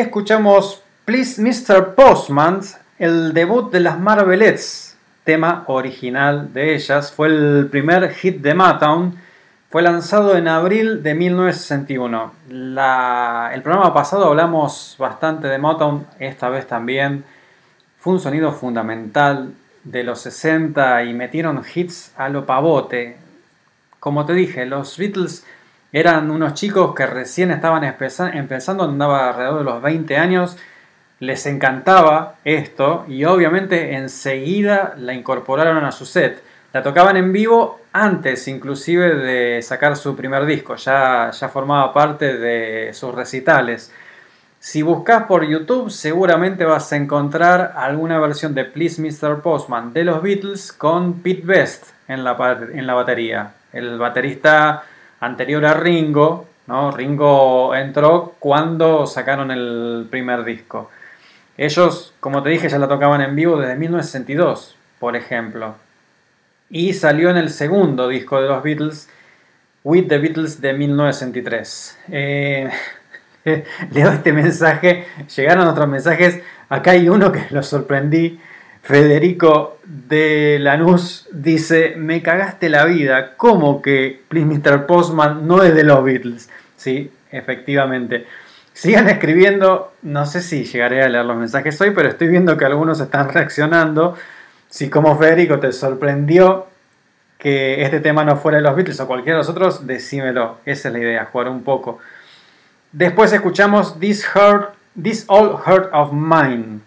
Escuchamos Please Mr. Postman, el debut de las Marvelettes, tema original de ellas. Fue el primer hit de Motown. Fue lanzado en abril de 1961. La- el programa pasado hablamos bastante de Motown, esta vez también. Fue un sonido fundamental de los 60 y metieron hits a lo pavote. Como te dije, los Beatles eran unos chicos que recién estaban empeza- empezando, andaba alrededor de los 20 años, les encantaba esto y obviamente enseguida la incorporaron a su set. La tocaban en vivo antes inclusive de sacar su primer disco, ya, ya formaba parte de sus recitales. Si buscas por YouTube seguramente vas a encontrar alguna versión de Please Mr. Postman de los Beatles con Pete Best en la, en la batería. El baterista anterior a Ringo, ¿no? Ringo entró cuando sacaron el primer disco. Ellos, como te dije, ya la tocaban en vivo desde 1962, por ejemplo. Y salió en el segundo disco de los Beatles, With the Beatles de 1963. Eh, leo este mensaje, llegaron otros mensajes, acá hay uno que lo sorprendí. Federico de Lanús dice, me cagaste la vida, ¿cómo que Please Mr. Postman no es de los Beatles? Sí, efectivamente. Sigan escribiendo, no sé si llegaré a leer los mensajes hoy, pero estoy viendo que algunos están reaccionando. Si como Federico te sorprendió que este tema no fuera de los Beatles o cualquiera de los otros, decímelo. Esa es la idea, jugar un poco. Después escuchamos This, Heart, This Old Heart of Mine.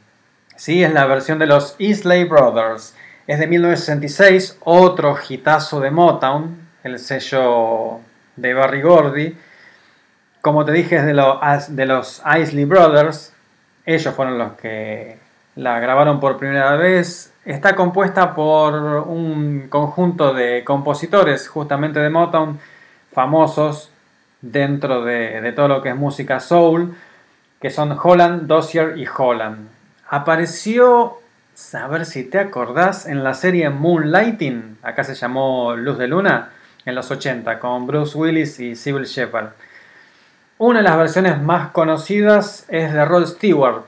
Sí, es la versión de los Isley Brothers. Es de 1966, otro hitazo de Motown, el sello de Barry Gordy. Como te dije, es de, de los Isley Brothers. Ellos fueron los que la grabaron por primera vez. Está compuesta por un conjunto de compositores, justamente de Motown, famosos dentro de, de todo lo que es música soul, que son Holland, Dozier y Holland. Apareció, a ver si te acordás, en la serie Moonlighting, acá se llamó Luz de Luna, en los 80, con Bruce Willis y Sybil Shepherd. Una de las versiones más conocidas es de Rod Stewart.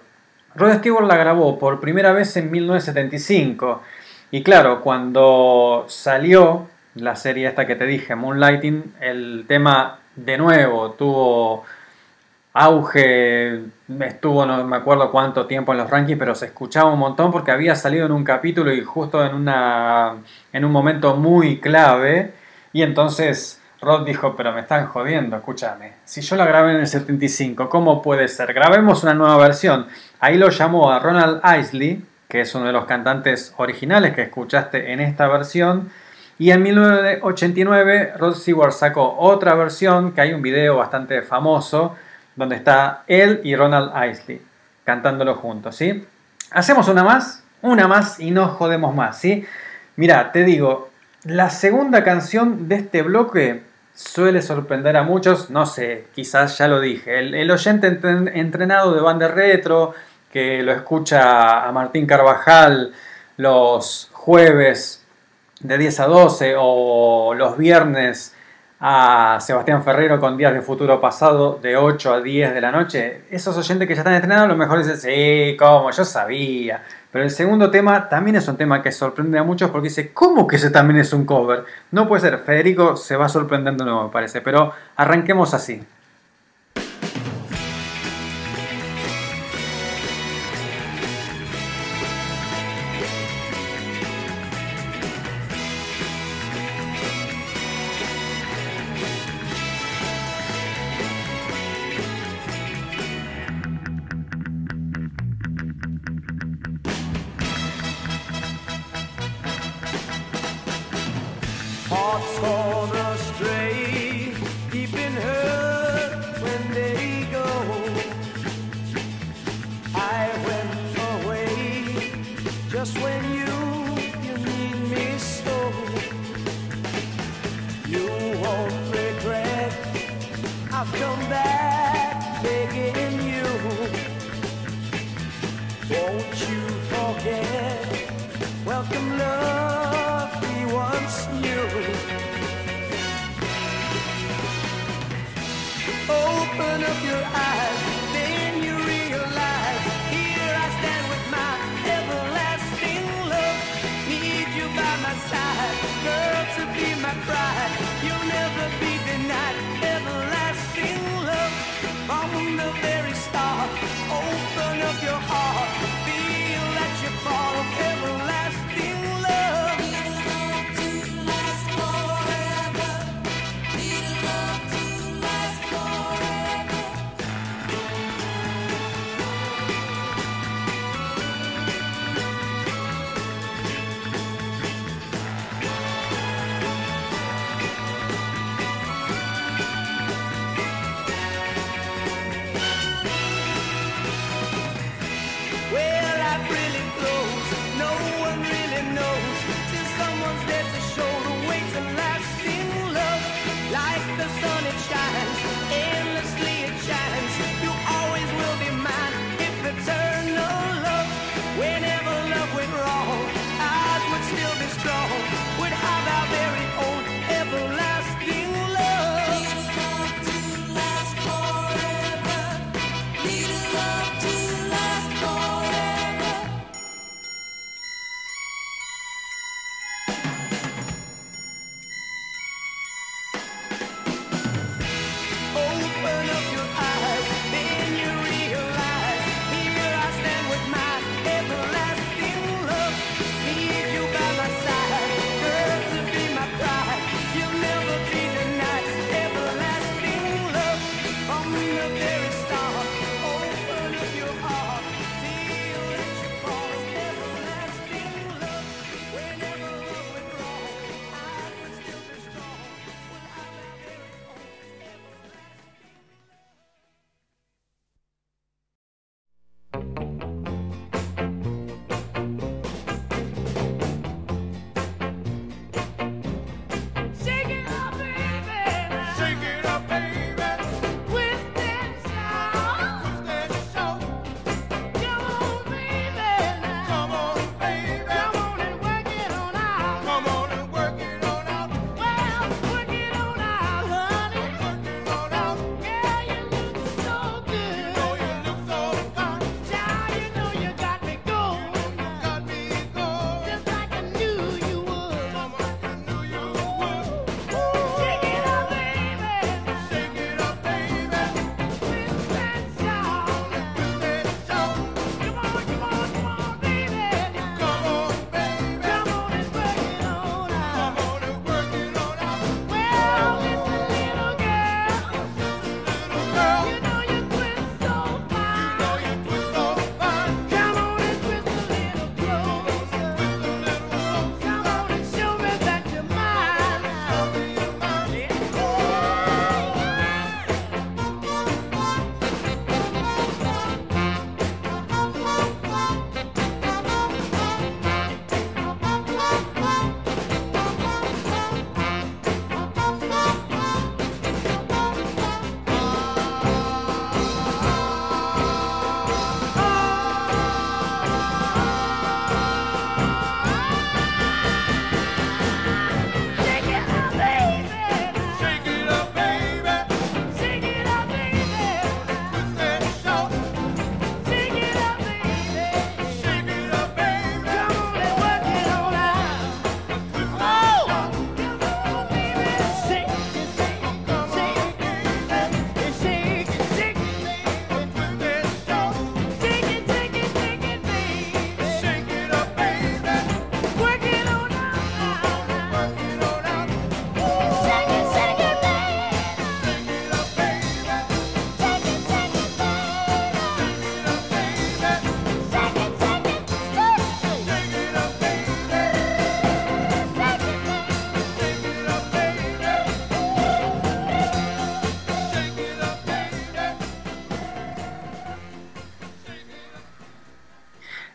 Rod Stewart la grabó por primera vez en 1975. Y claro, cuando salió la serie esta que te dije, Moonlighting, el tema de nuevo tuvo auge, estuvo no me acuerdo cuánto tiempo en los rankings, pero se escuchaba un montón porque había salido en un capítulo y justo en, una, en un momento muy clave. Y entonces Rod dijo, pero me están jodiendo, escúchame. Si yo la grabé en el 75, ¿cómo puede ser? Grabemos una nueva versión. Ahí lo llamó a Ronald Isley, que es uno de los cantantes originales que escuchaste en esta versión. Y en 1989 Rod Stewart sacó otra versión, que hay un video bastante famoso, donde está él y Ronald Isley cantándolo juntos, ¿sí? Hacemos una más, una más y no jodemos más, ¿sí? Mira, te digo, la segunda canción de este bloque suele sorprender a muchos, no sé, quizás ya lo dije, el, oyente entren- entrenado de banda retro, que lo escucha a Martín Carvajal los jueves de 10 a 12 o los viernes a Sebastián Ferrero con Días de Futuro Pasado de 8 a 10 de la noche. Esos oyentes que ya están entrenados a lo mejor dicen, sí, como yo sabía. Pero el segundo tema también es un tema que sorprende a muchos porque dice, ¿cómo que ese también es un cover? No puede ser, Federico se va sorprendiendo nuevo, me parece. Pero arranquemos así.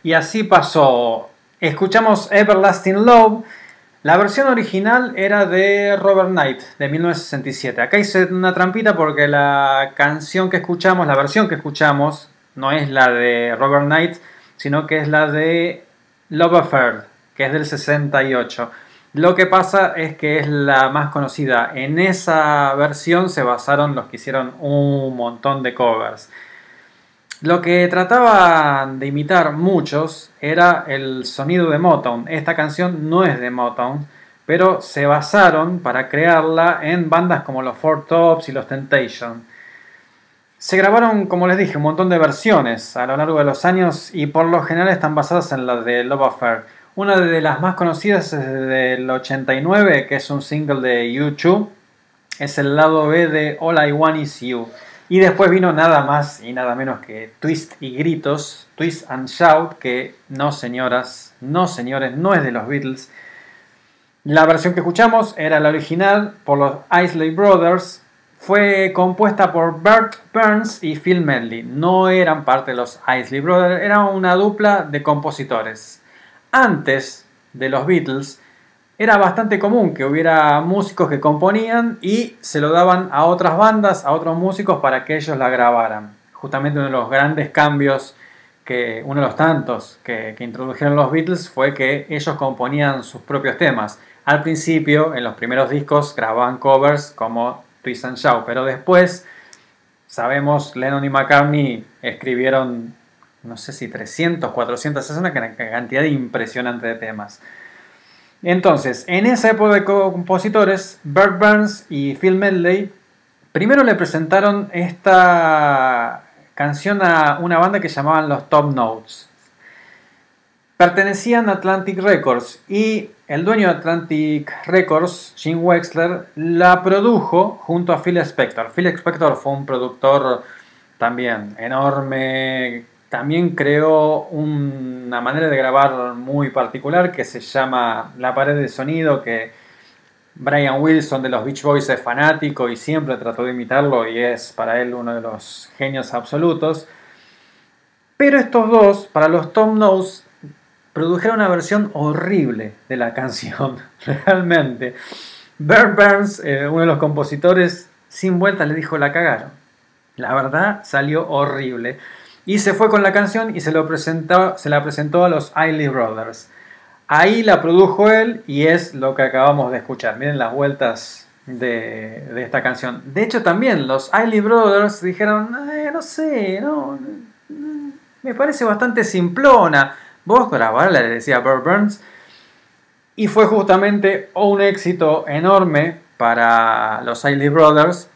Y así pasó. Escuchamos Everlasting Love. La versión original era de Robert Knight, de 1967. Acá hice una trampita porque la canción que escuchamos, la versión que escuchamos, no es la de Robert Knight, sino que es la de Love Affair, que es del 68. Lo que pasa es que es la más conocida. En esa versión se basaron los que hicieron un montón de covers. Lo que trataban de imitar muchos era el sonido de Motown. Esta canción no es de Motown, pero se basaron para crearla en bandas como los Four Tops y los Temptation. Se grabaron, como les dije, un montón de versiones a lo largo de los años y por lo general están basadas en la de Love Affair. Una de las más conocidas es del 89, que es un single de YouTube. Es el lado B de All I Want Is You. Y después vino nada más y nada menos que Twist y Gritos, Twist and Shout, que no señoras, no señores, no es de los Beatles. La versión que escuchamos era la original por los Isley Brothers. Fue compuesta por Bert Burns y Phil Medley. No eran parte de los Isley Brothers, era una dupla de compositores. Antes de los Beatles, era bastante común que hubiera músicos que componían y se lo daban a otras bandas, a otros músicos para que ellos la grabaran. Justamente uno de los grandes cambios, que, uno de los tantos que, que introdujeron los Beatles fue que ellos componían sus propios temas. Al principio, en los primeros discos, grababan covers como Twist and Shout, pero después, sabemos, Lennon y McCartney escribieron, no sé si 300, 400, es una cantidad impresionante de temas. Entonces, en esa época de compositores, Bert Burns y Phil Medley primero le presentaron esta canción a una banda que llamaban los Top Notes. Pertenecían a Atlantic Records y el dueño de Atlantic Records, Jim Wexler, la produjo junto a Phil Spector. Phil Spector fue un productor también enorme, también creó una manera de grabar muy particular que se llama La pared de sonido, que Brian Wilson de los Beach Boys es fanático y siempre trató de imitarlo y es para él uno de los genios absolutos. Pero estos dos, para los Tom Knows, produjeron una versión horrible de la canción, realmente. Bert Burns, eh, uno de los compositores, sin vuelta le dijo la cagaron. La verdad salió horrible. Y se fue con la canción y se, lo presentó, se la presentó a los Isley Brothers. Ahí la produjo él y es lo que acabamos de escuchar. Miren las vueltas de, de esta canción. De hecho, también los Isley Brothers dijeron, "Eh, no sé, no, me parece bastante simplona. Vos grabarla, le decía Burt Burns. Y fue justamente un éxito enorme para los Isley Brothers,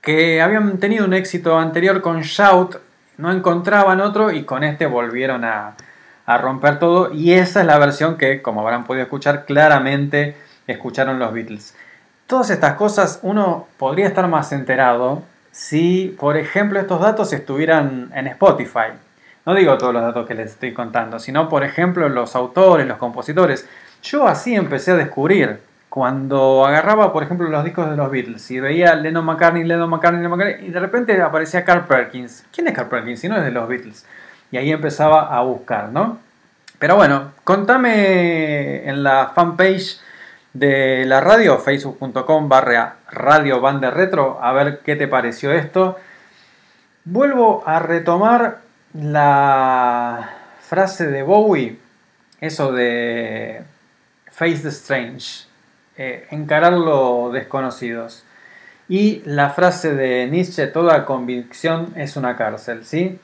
que habían tenido un éxito anterior con Shout, no encontraban otro y con este volvieron a, a romper todo. Y esa es la versión que, como habrán podido escuchar, claramente escucharon los Beatles. Todas estas cosas uno podría estar más enterado si, por ejemplo, estos datos estuvieran en Spotify. No digo todos los datos que les estoy contando, sino, por ejemplo, los autores, los compositores. Yo así empecé a descubrir. Cuando agarraba, por ejemplo, los discos de los Beatles y veía Lennon McCartney, Lennon McCartney, Lennon McCartney, y de repente aparecía Carl Perkins. ¿Quién es Carl Perkins? Si no es de los Beatles. Y ahí empezaba a buscar, ¿no? Pero bueno, contame en la fanpage de la radio, facebook.com barra radio banda retro, a ver qué te pareció esto. Vuelvo a retomar la frase de Bowie, eso de Face the Strange, eh, encarar lo desconocidos. Y la frase de Nietzsche, toda convicción es una cárcel, ¿sí?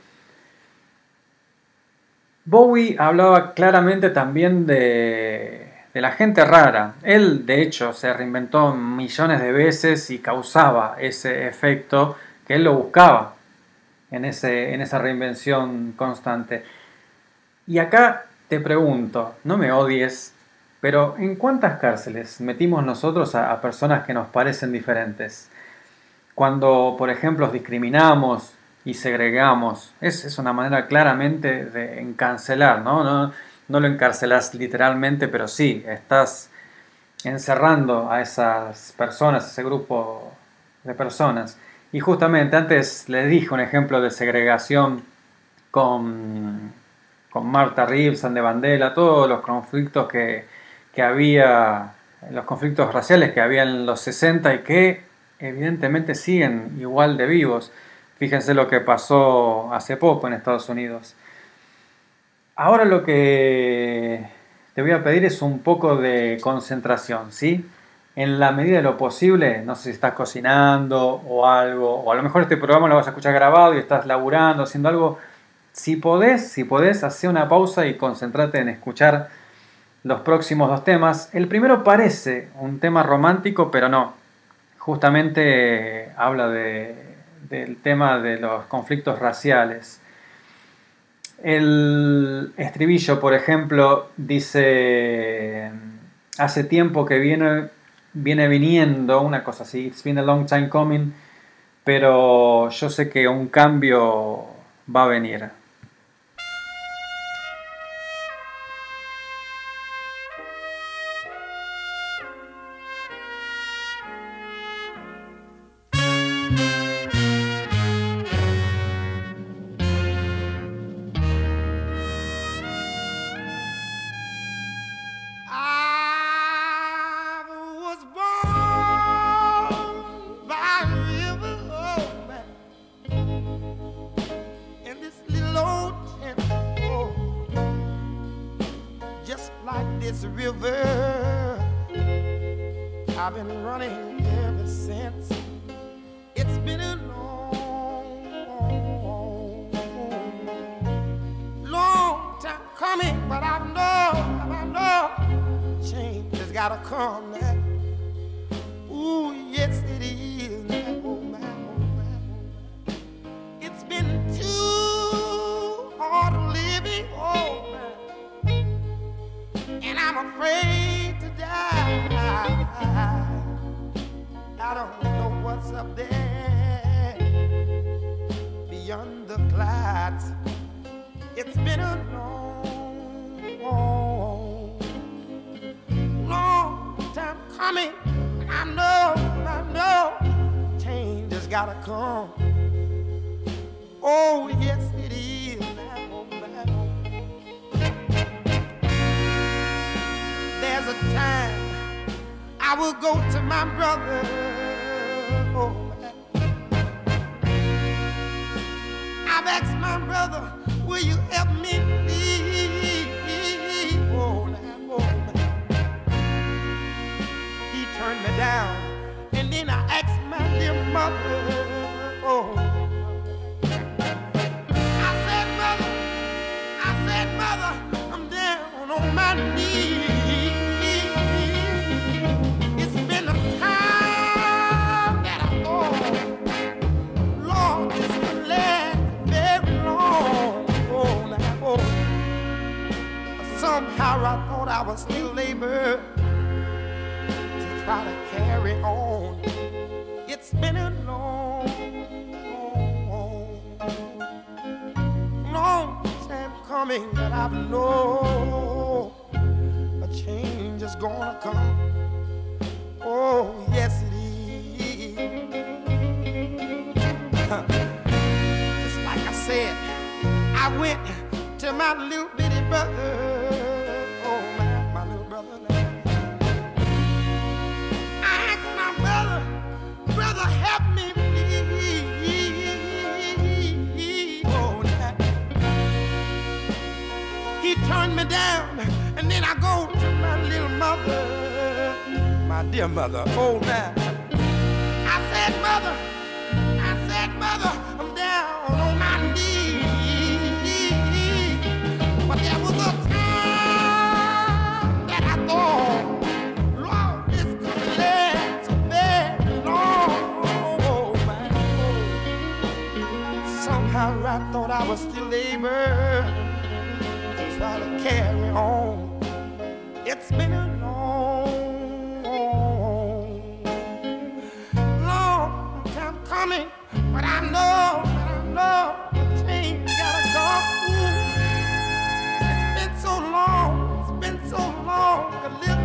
Bowie hablaba claramente también de, de, la gente rara. Él, de hecho, se reinventó millones de veces y causaba ese efecto que él lo buscaba en, ese, en esa reinvención constante. Y acá te pregunto, no me odies, pero ¿en cuántas cárceles metimos nosotros a, a personas que nos parecen diferentes? Cuando, por ejemplo, discriminamos, y segregamos. Es, es, una manera claramente de encarcelar, ¿no? ¿no? No lo encarcelas literalmente, pero sí, estás encerrando a esas personas, ese grupo de personas. Y justamente antes les dije un ejemplo de segregación con, con Marta Reeves, de Bandela, todos los conflictos que, que había, los conflictos raciales que había en los 60 y que evidentemente siguen igual de vivos. Fíjense lo que pasó hace poco en Estados Unidos. Ahora lo que te voy a pedir es un poco de concentración, ¿sí? En la medida de lo posible, no sé si estás cocinando o algo, o a lo mejor este programa lo vas a escuchar grabado y estás laburando, haciendo algo. Si podés, si podés, hacer una pausa y concentrate en escuchar los próximos dos temas. El primero parece un tema romántico, pero no. Justamente eh, habla del tema de los conflictos raciales. El estribillo, por ejemplo, dice, hace tiempo que viene, viene viniendo, una cosa así, it's been a long time coming, pero yo sé que un cambio va a venir. hour I thought I was still able to try to carry on. It's been a long, long time coming, but I know, but I know the change gotta go. It's been so long, it's been so long to live.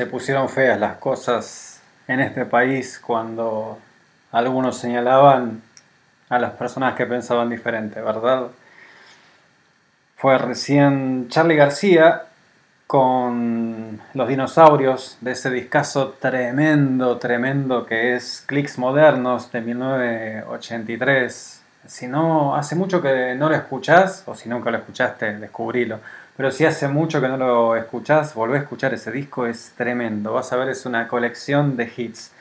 Se pusieron feas las cosas en este país cuando algunos señalaban a las personas que pensaban diferente, ¿verdad? Fue recién Charlie García con los dinosaurios de ese discazo tremendo, tremendo que es Clicks Modernos de 1983. Si no, hace mucho que no lo escuchás, o si nunca lo escuchaste, descubrilo. Pero si hace mucho que no lo escuchás, volvé a escuchar ese disco, es tremendo. Vas a ver, es una colección de hits.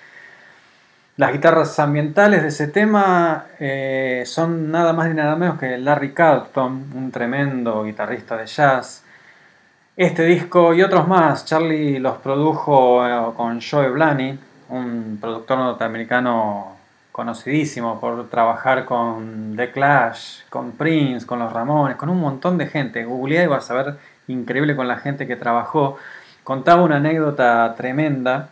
Las guitarras ambientales de ese tema eh, son nada más ni nada menos que Larry Carlton, un tremendo guitarrista de jazz. Este disco y otros más, Charlie los produjo eh, con Joe Blaney, un productor norteamericano conocidísimo por trabajar con The Clash, con Prince, con los Ramones, con un montón de gente. Googleá y vas a ver increíble con la gente que trabajó. Contaba una anécdota tremenda.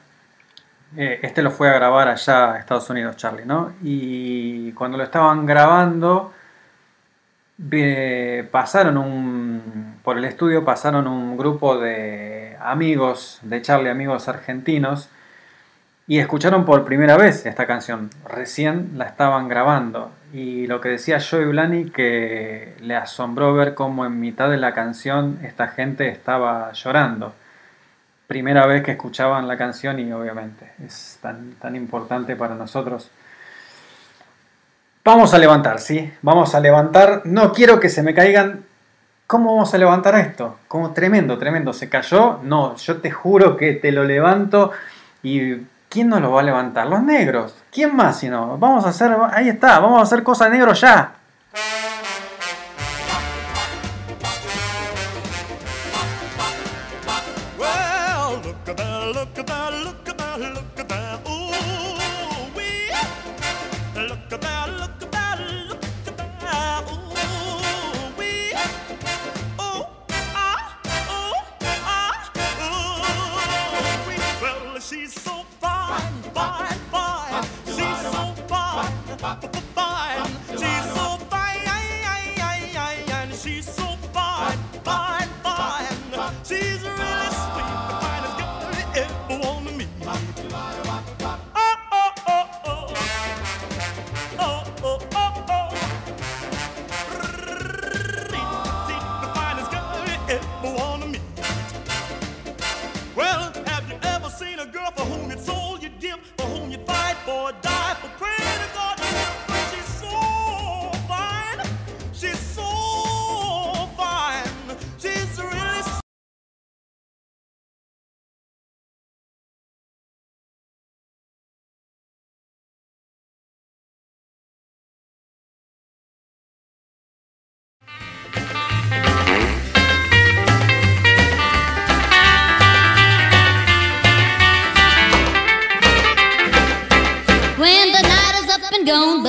Eh, este lo fue a grabar allá a Estados Unidos, Charlie, ¿no? Y cuando lo estaban grabando, pasaron un, por el estudio pasaron un grupo de amigos de Charlie, amigos argentinos, y escucharon por primera vez esta canción. Recién la estaban grabando. Y lo que decía Joey Blaney que le asombró ver cómo en mitad de la canción esta gente estaba llorando. Primera vez que escuchaban la canción y obviamente es tan, tan importante para nosotros. Vamos a levantar, ¿sí? Vamos a levantar. No quiero que se me caigan. ¿Cómo vamos a levantar esto? Como tremendo, tremendo. ¿Se cayó? No, yo te juro que te lo levanto. ¿Y quién nos lo va a levantar? Los negros. ¿Quién más si no? Vamos a hacer. Ahí está, vamos a hacer cosas negros ya. pop.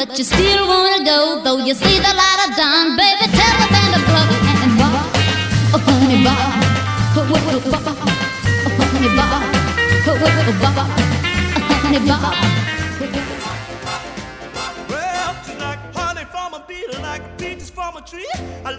But you still wanna go, though you see the light of dawn. Baby, tell the band to plug and rock a funny bar. A funny bar. A funny bar. Well, tonight, honey from a beetle, like peaches from a tree. I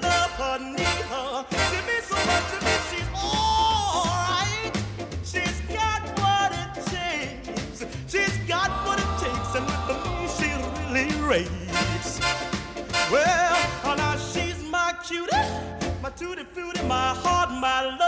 my heart, my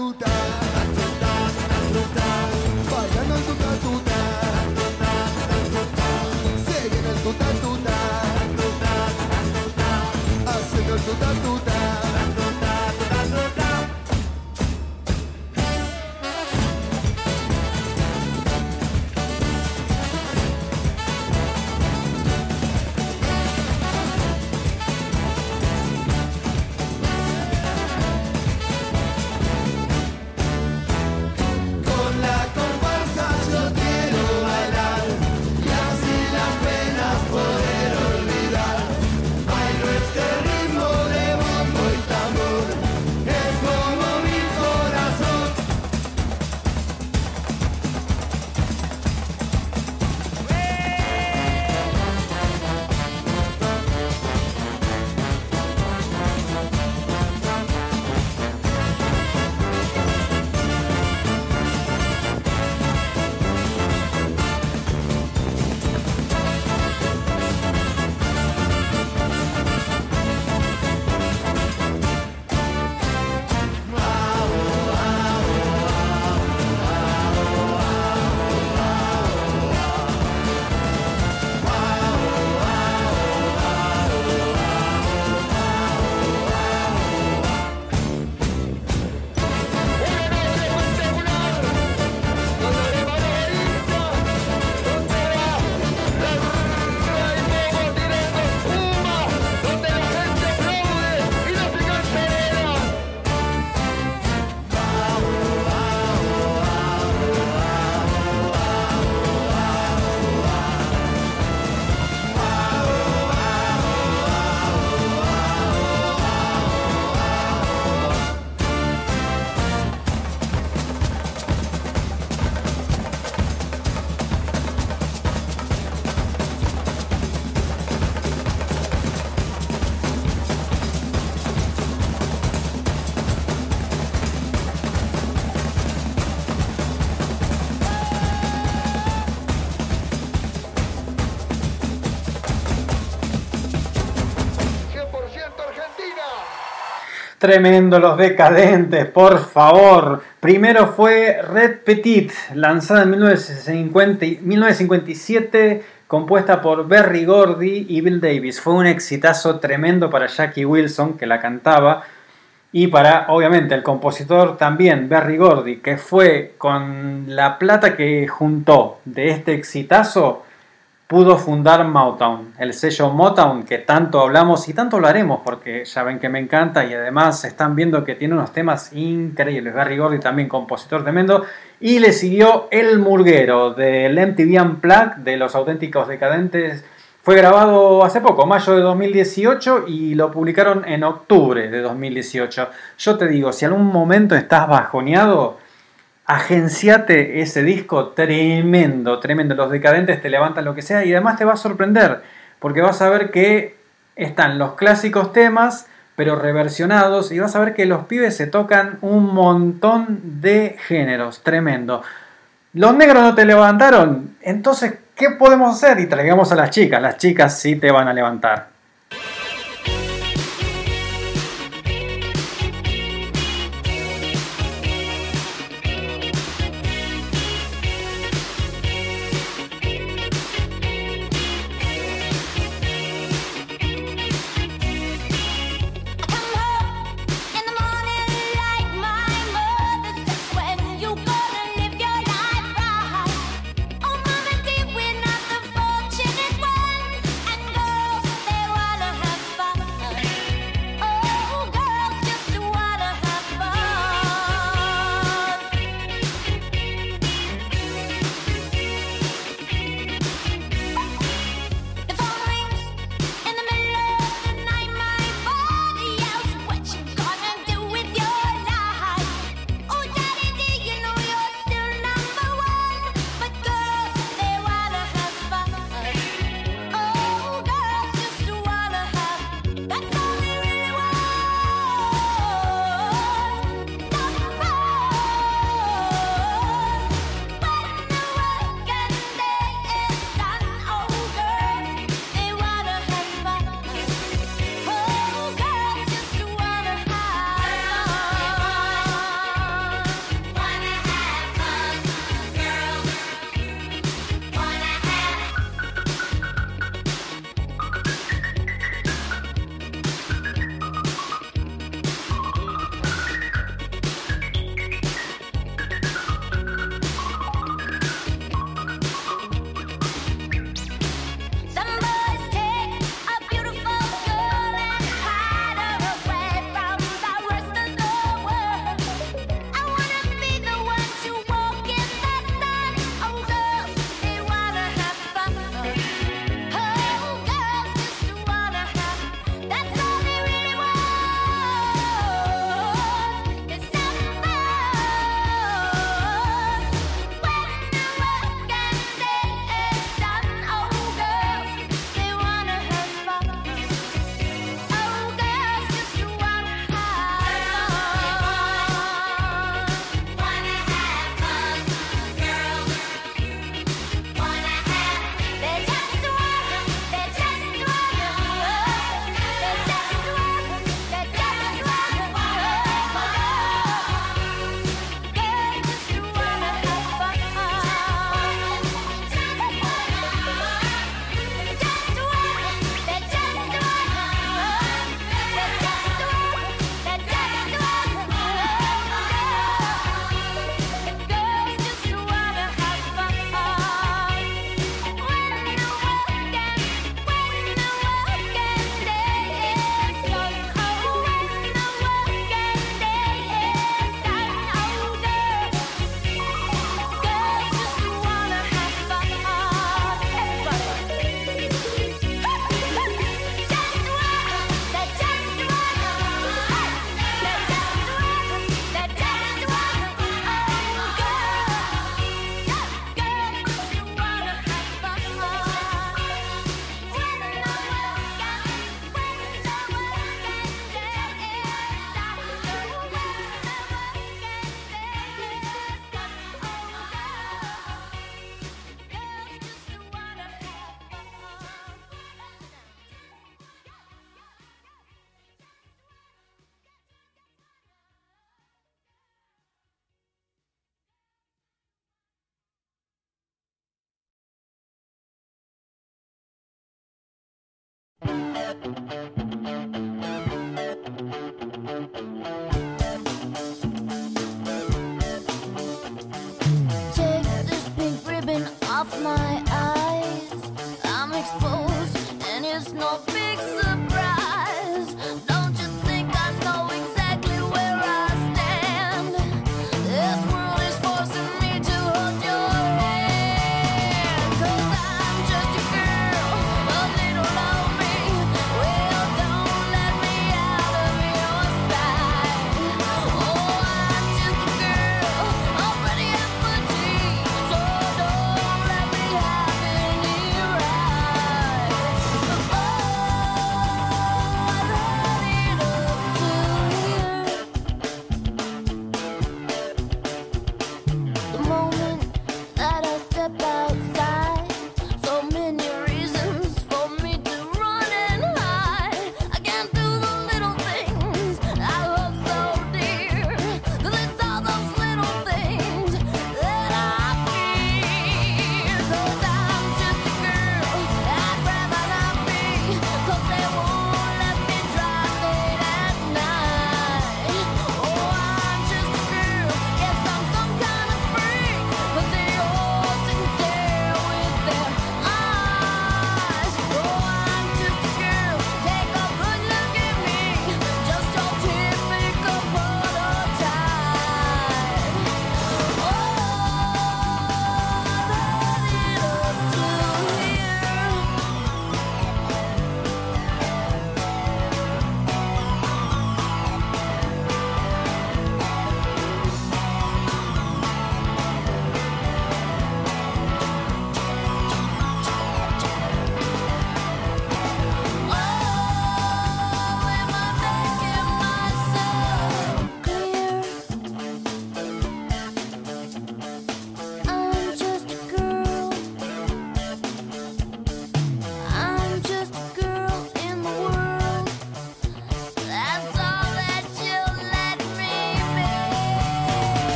through that. Tremendo los decadentes, por favor. Primero fue Red Petit, lanzada en 1950 y- 1957, compuesta por Berry Gordy y Bill Davis. Fue un exitazo tremendo para Jackie Wilson, que la cantaba, y para, obviamente, el compositor también, Berry Gordy, que fue con la plata que juntó de este exitazo, pudo fundar Motown, el sello Motown que tanto hablamos y tanto hablaremos porque ya ven que me encanta y además están viendo que tiene unos temas increíbles. Barry Gordy también compositor tremendo y le siguió El Murguero del MTV Unplugged de los auténticos decadentes. Fue grabado hace poco, mayo de 2018 y lo publicaron en octubre de 2018. Yo te digo, si algún momento estás bajoneado, agenciate ese disco tremendo, tremendo. Los decadentes te levantan lo que sea y además te va a sorprender porque vas a ver que están los clásicos temas pero reversionados y vas a ver que los pibes se tocan un montón de géneros, tremendo. Los negros no te levantaron, entonces, ¿qué podemos hacer? Y traigamos a las chicas, las chicas sí te van a levantar.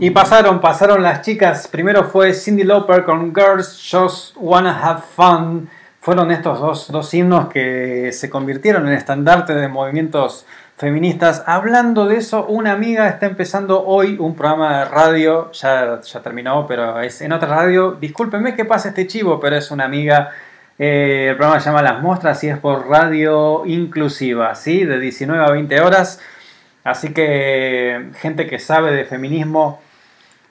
Y pasaron, pasaron las chicas. Primero fue Cindy Lauper con Girls Just Wanna Have Fun. Fueron estos dos, dos himnos que se convirtieron en estandarte de movimientos feministas. Hablando de eso, una amiga está empezando hoy un programa de radio. Ya, ya terminó, pero es en otra radio. Discúlpenme que pase este chivo, pero es una amiga. Eh, el programa se llama Las Mostras y es por radio inclusiva, ¿sí? De 19 a 20 horas. Así que gente que sabe de feminismo,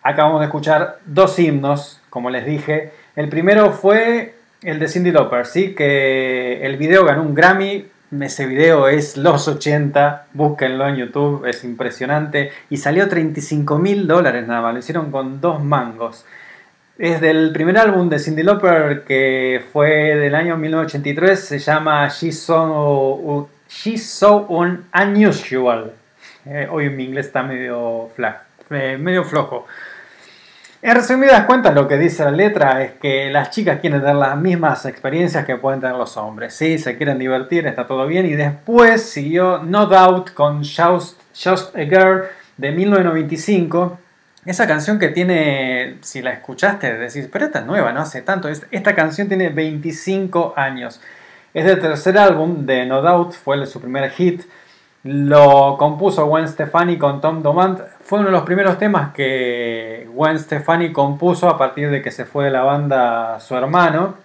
acabamos de escuchar dos himnos, como les dije. El primero fue el de Cindy Lauper, ¿sí? que el video ganó un Grammy. Ese video es los 80, búsquenlo en YouTube, es impresionante. Y salió 35 mil dólares nada más, lo hicieron con dos mangos. Es del primer álbum de Cindy Lauper que fue del año 1983, se llama She's So, She's so Un- Unusual. Eh, hoy mi inglés está medio, fla- medio flojo. En resumidas cuentas, lo que dice la letra es que las chicas quieren tener las mismas experiencias que pueden tener los hombres. Sí, se quieren divertir, está todo bien. Y después siguió No Doubt con Just, a Girl de 1995. Esa canción que tiene, si la escuchaste, decís, pero esta es nueva, no hace tanto. Es- Esta canción tiene 25 años. Es del tercer álbum de No Doubt, fue su primer hit. Lo compuso Gwen Stefani con Tom Domant. Fue uno de los primeros temas que Gwen Stefani compuso a partir de que se fue de la banda su hermano.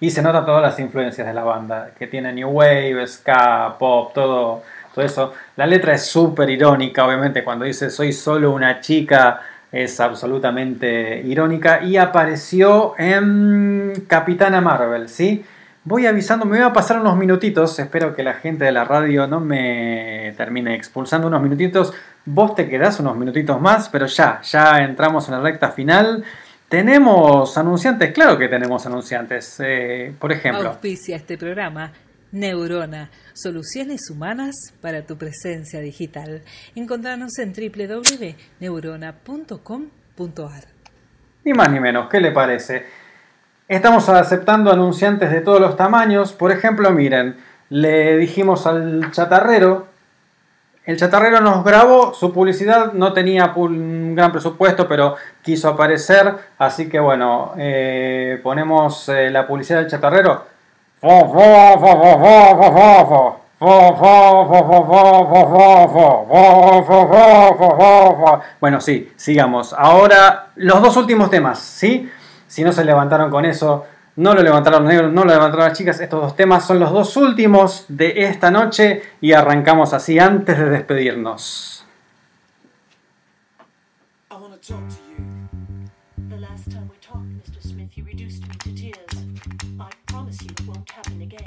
Y se nota todas las influencias de la banda, que tiene New Wave, Ska, Pop, todo, todo eso. La letra es súper irónica, obviamente, cuando dice soy solo una chica es absolutamente irónica y apareció en Capitana Marvel, ¿sí? Voy avisando, me voy a pasar unos minutitos, espero que la gente de la radio no me termine expulsando unos minutitos. Vos te quedás unos minutitos más, pero ya, ya entramos en la recta final. Tenemos anunciantes, claro que tenemos anunciantes. Eh, por ejemplo, Auspicia este programa Neurona, soluciones humanas para tu presencia digital. Encontrarnos en www.neurona.com.ar. Ni más ni menos, ¿qué le parece? Estamos aceptando anunciantes de todos los tamaños. Por ejemplo, miren, le dijimos al chatarrero, el chatarrero nos grabó, su publicidad no tenía un gran presupuesto, pero quiso aparecer, así que bueno, eh, ponemos eh, la publicidad del chatarrero. Bueno, sí, sigamos. Ahora, los dos últimos temas, ¿sí? Si no se levantaron con eso, no lo levantaron los negros, no lo levantaron las chicas. Estos dos temas son los dos últimos de esta noche y arrancamos así antes de despedirnos. I wanna talk to you. The last time we talked, Mr. Smith, you reduced me to tears. I promise you it won't happen again.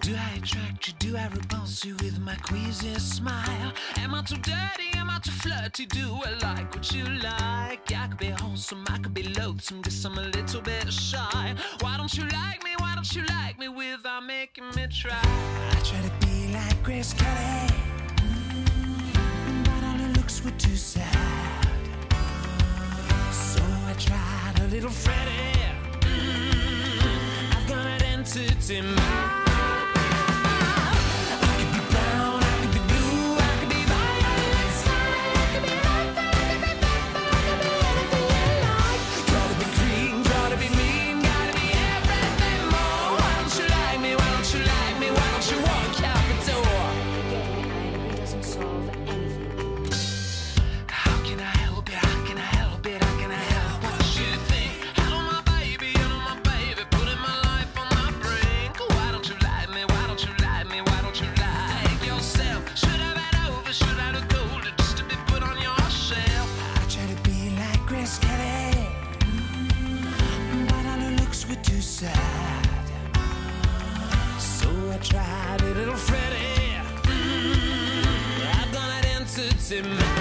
Do I attract you? Do I repulse you with my queasy smile? Am I too dirty? Am I too flirty? Do I like what you like? I could be wholesome, I could be loathsome, guess I'm a little bit shy. Why don't you like me? Why don't you like me without making me try? I try to be like Grace Kelly, mm, but all her looks were too sad. So I tried a little Freddie. Mm, I've got an entity mind. it's in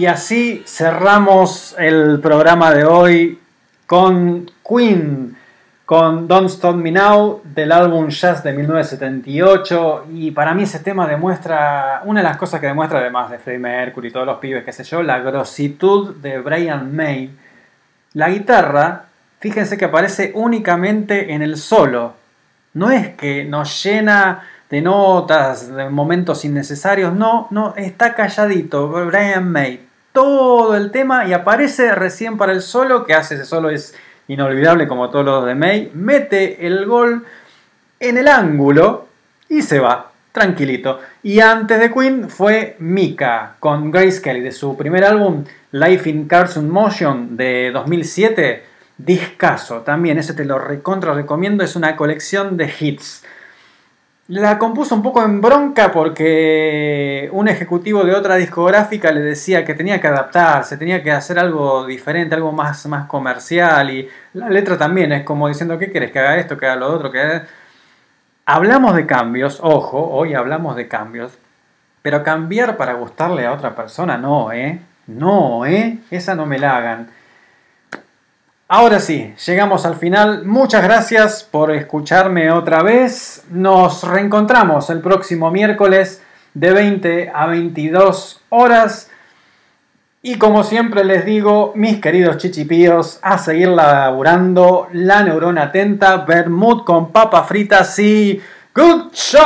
Y así cerramos el programa de hoy con Queen, con Don't Stop Me Now del álbum Jazz de 1978. Y para mí ese tema demuestra, una de las cosas que demuestra además de Freddie Mercury y todos los pibes, qué sé yo, la grositud de Brian May. La guitarra, fíjense que aparece únicamente en el solo. No es que nos llena de notas, de momentos innecesarios, no, no, está calladito, Brian May, todo el tema y aparece recién para el solo, que hace ese solo es inolvidable como todos los de May, mete el gol en el ángulo y se va, tranquilito. Y antes de Queen fue Mika con Grace Kelly de su primer álbum Life in Carson Motion de 2007, discaso también, ese te lo recontra recomiendo, es una colección de hits. La compuso un poco en bronca porque un ejecutivo de otra discográfica le decía que tenía que adaptarse, tenía que hacer algo diferente, algo más, más comercial. Y la letra también es como diciendo, ¿qué querés? Que haga esto, que haga lo otro, que haga... Hablamos de cambios, ojo, hoy hablamos de cambios. Pero cambiar para gustarle a otra persona, no, ¿eh? No, ¿eh? Esa no me la hagan. Ahora sí, llegamos al final. Muchas gracias por escucharme otra vez. Nos reencontramos el próximo miércoles de 20 a 22 horas. Y como siempre les digo, mis queridos chichipíos, a seguir laburando la neurona atenta, vermut con papas fritas y good show.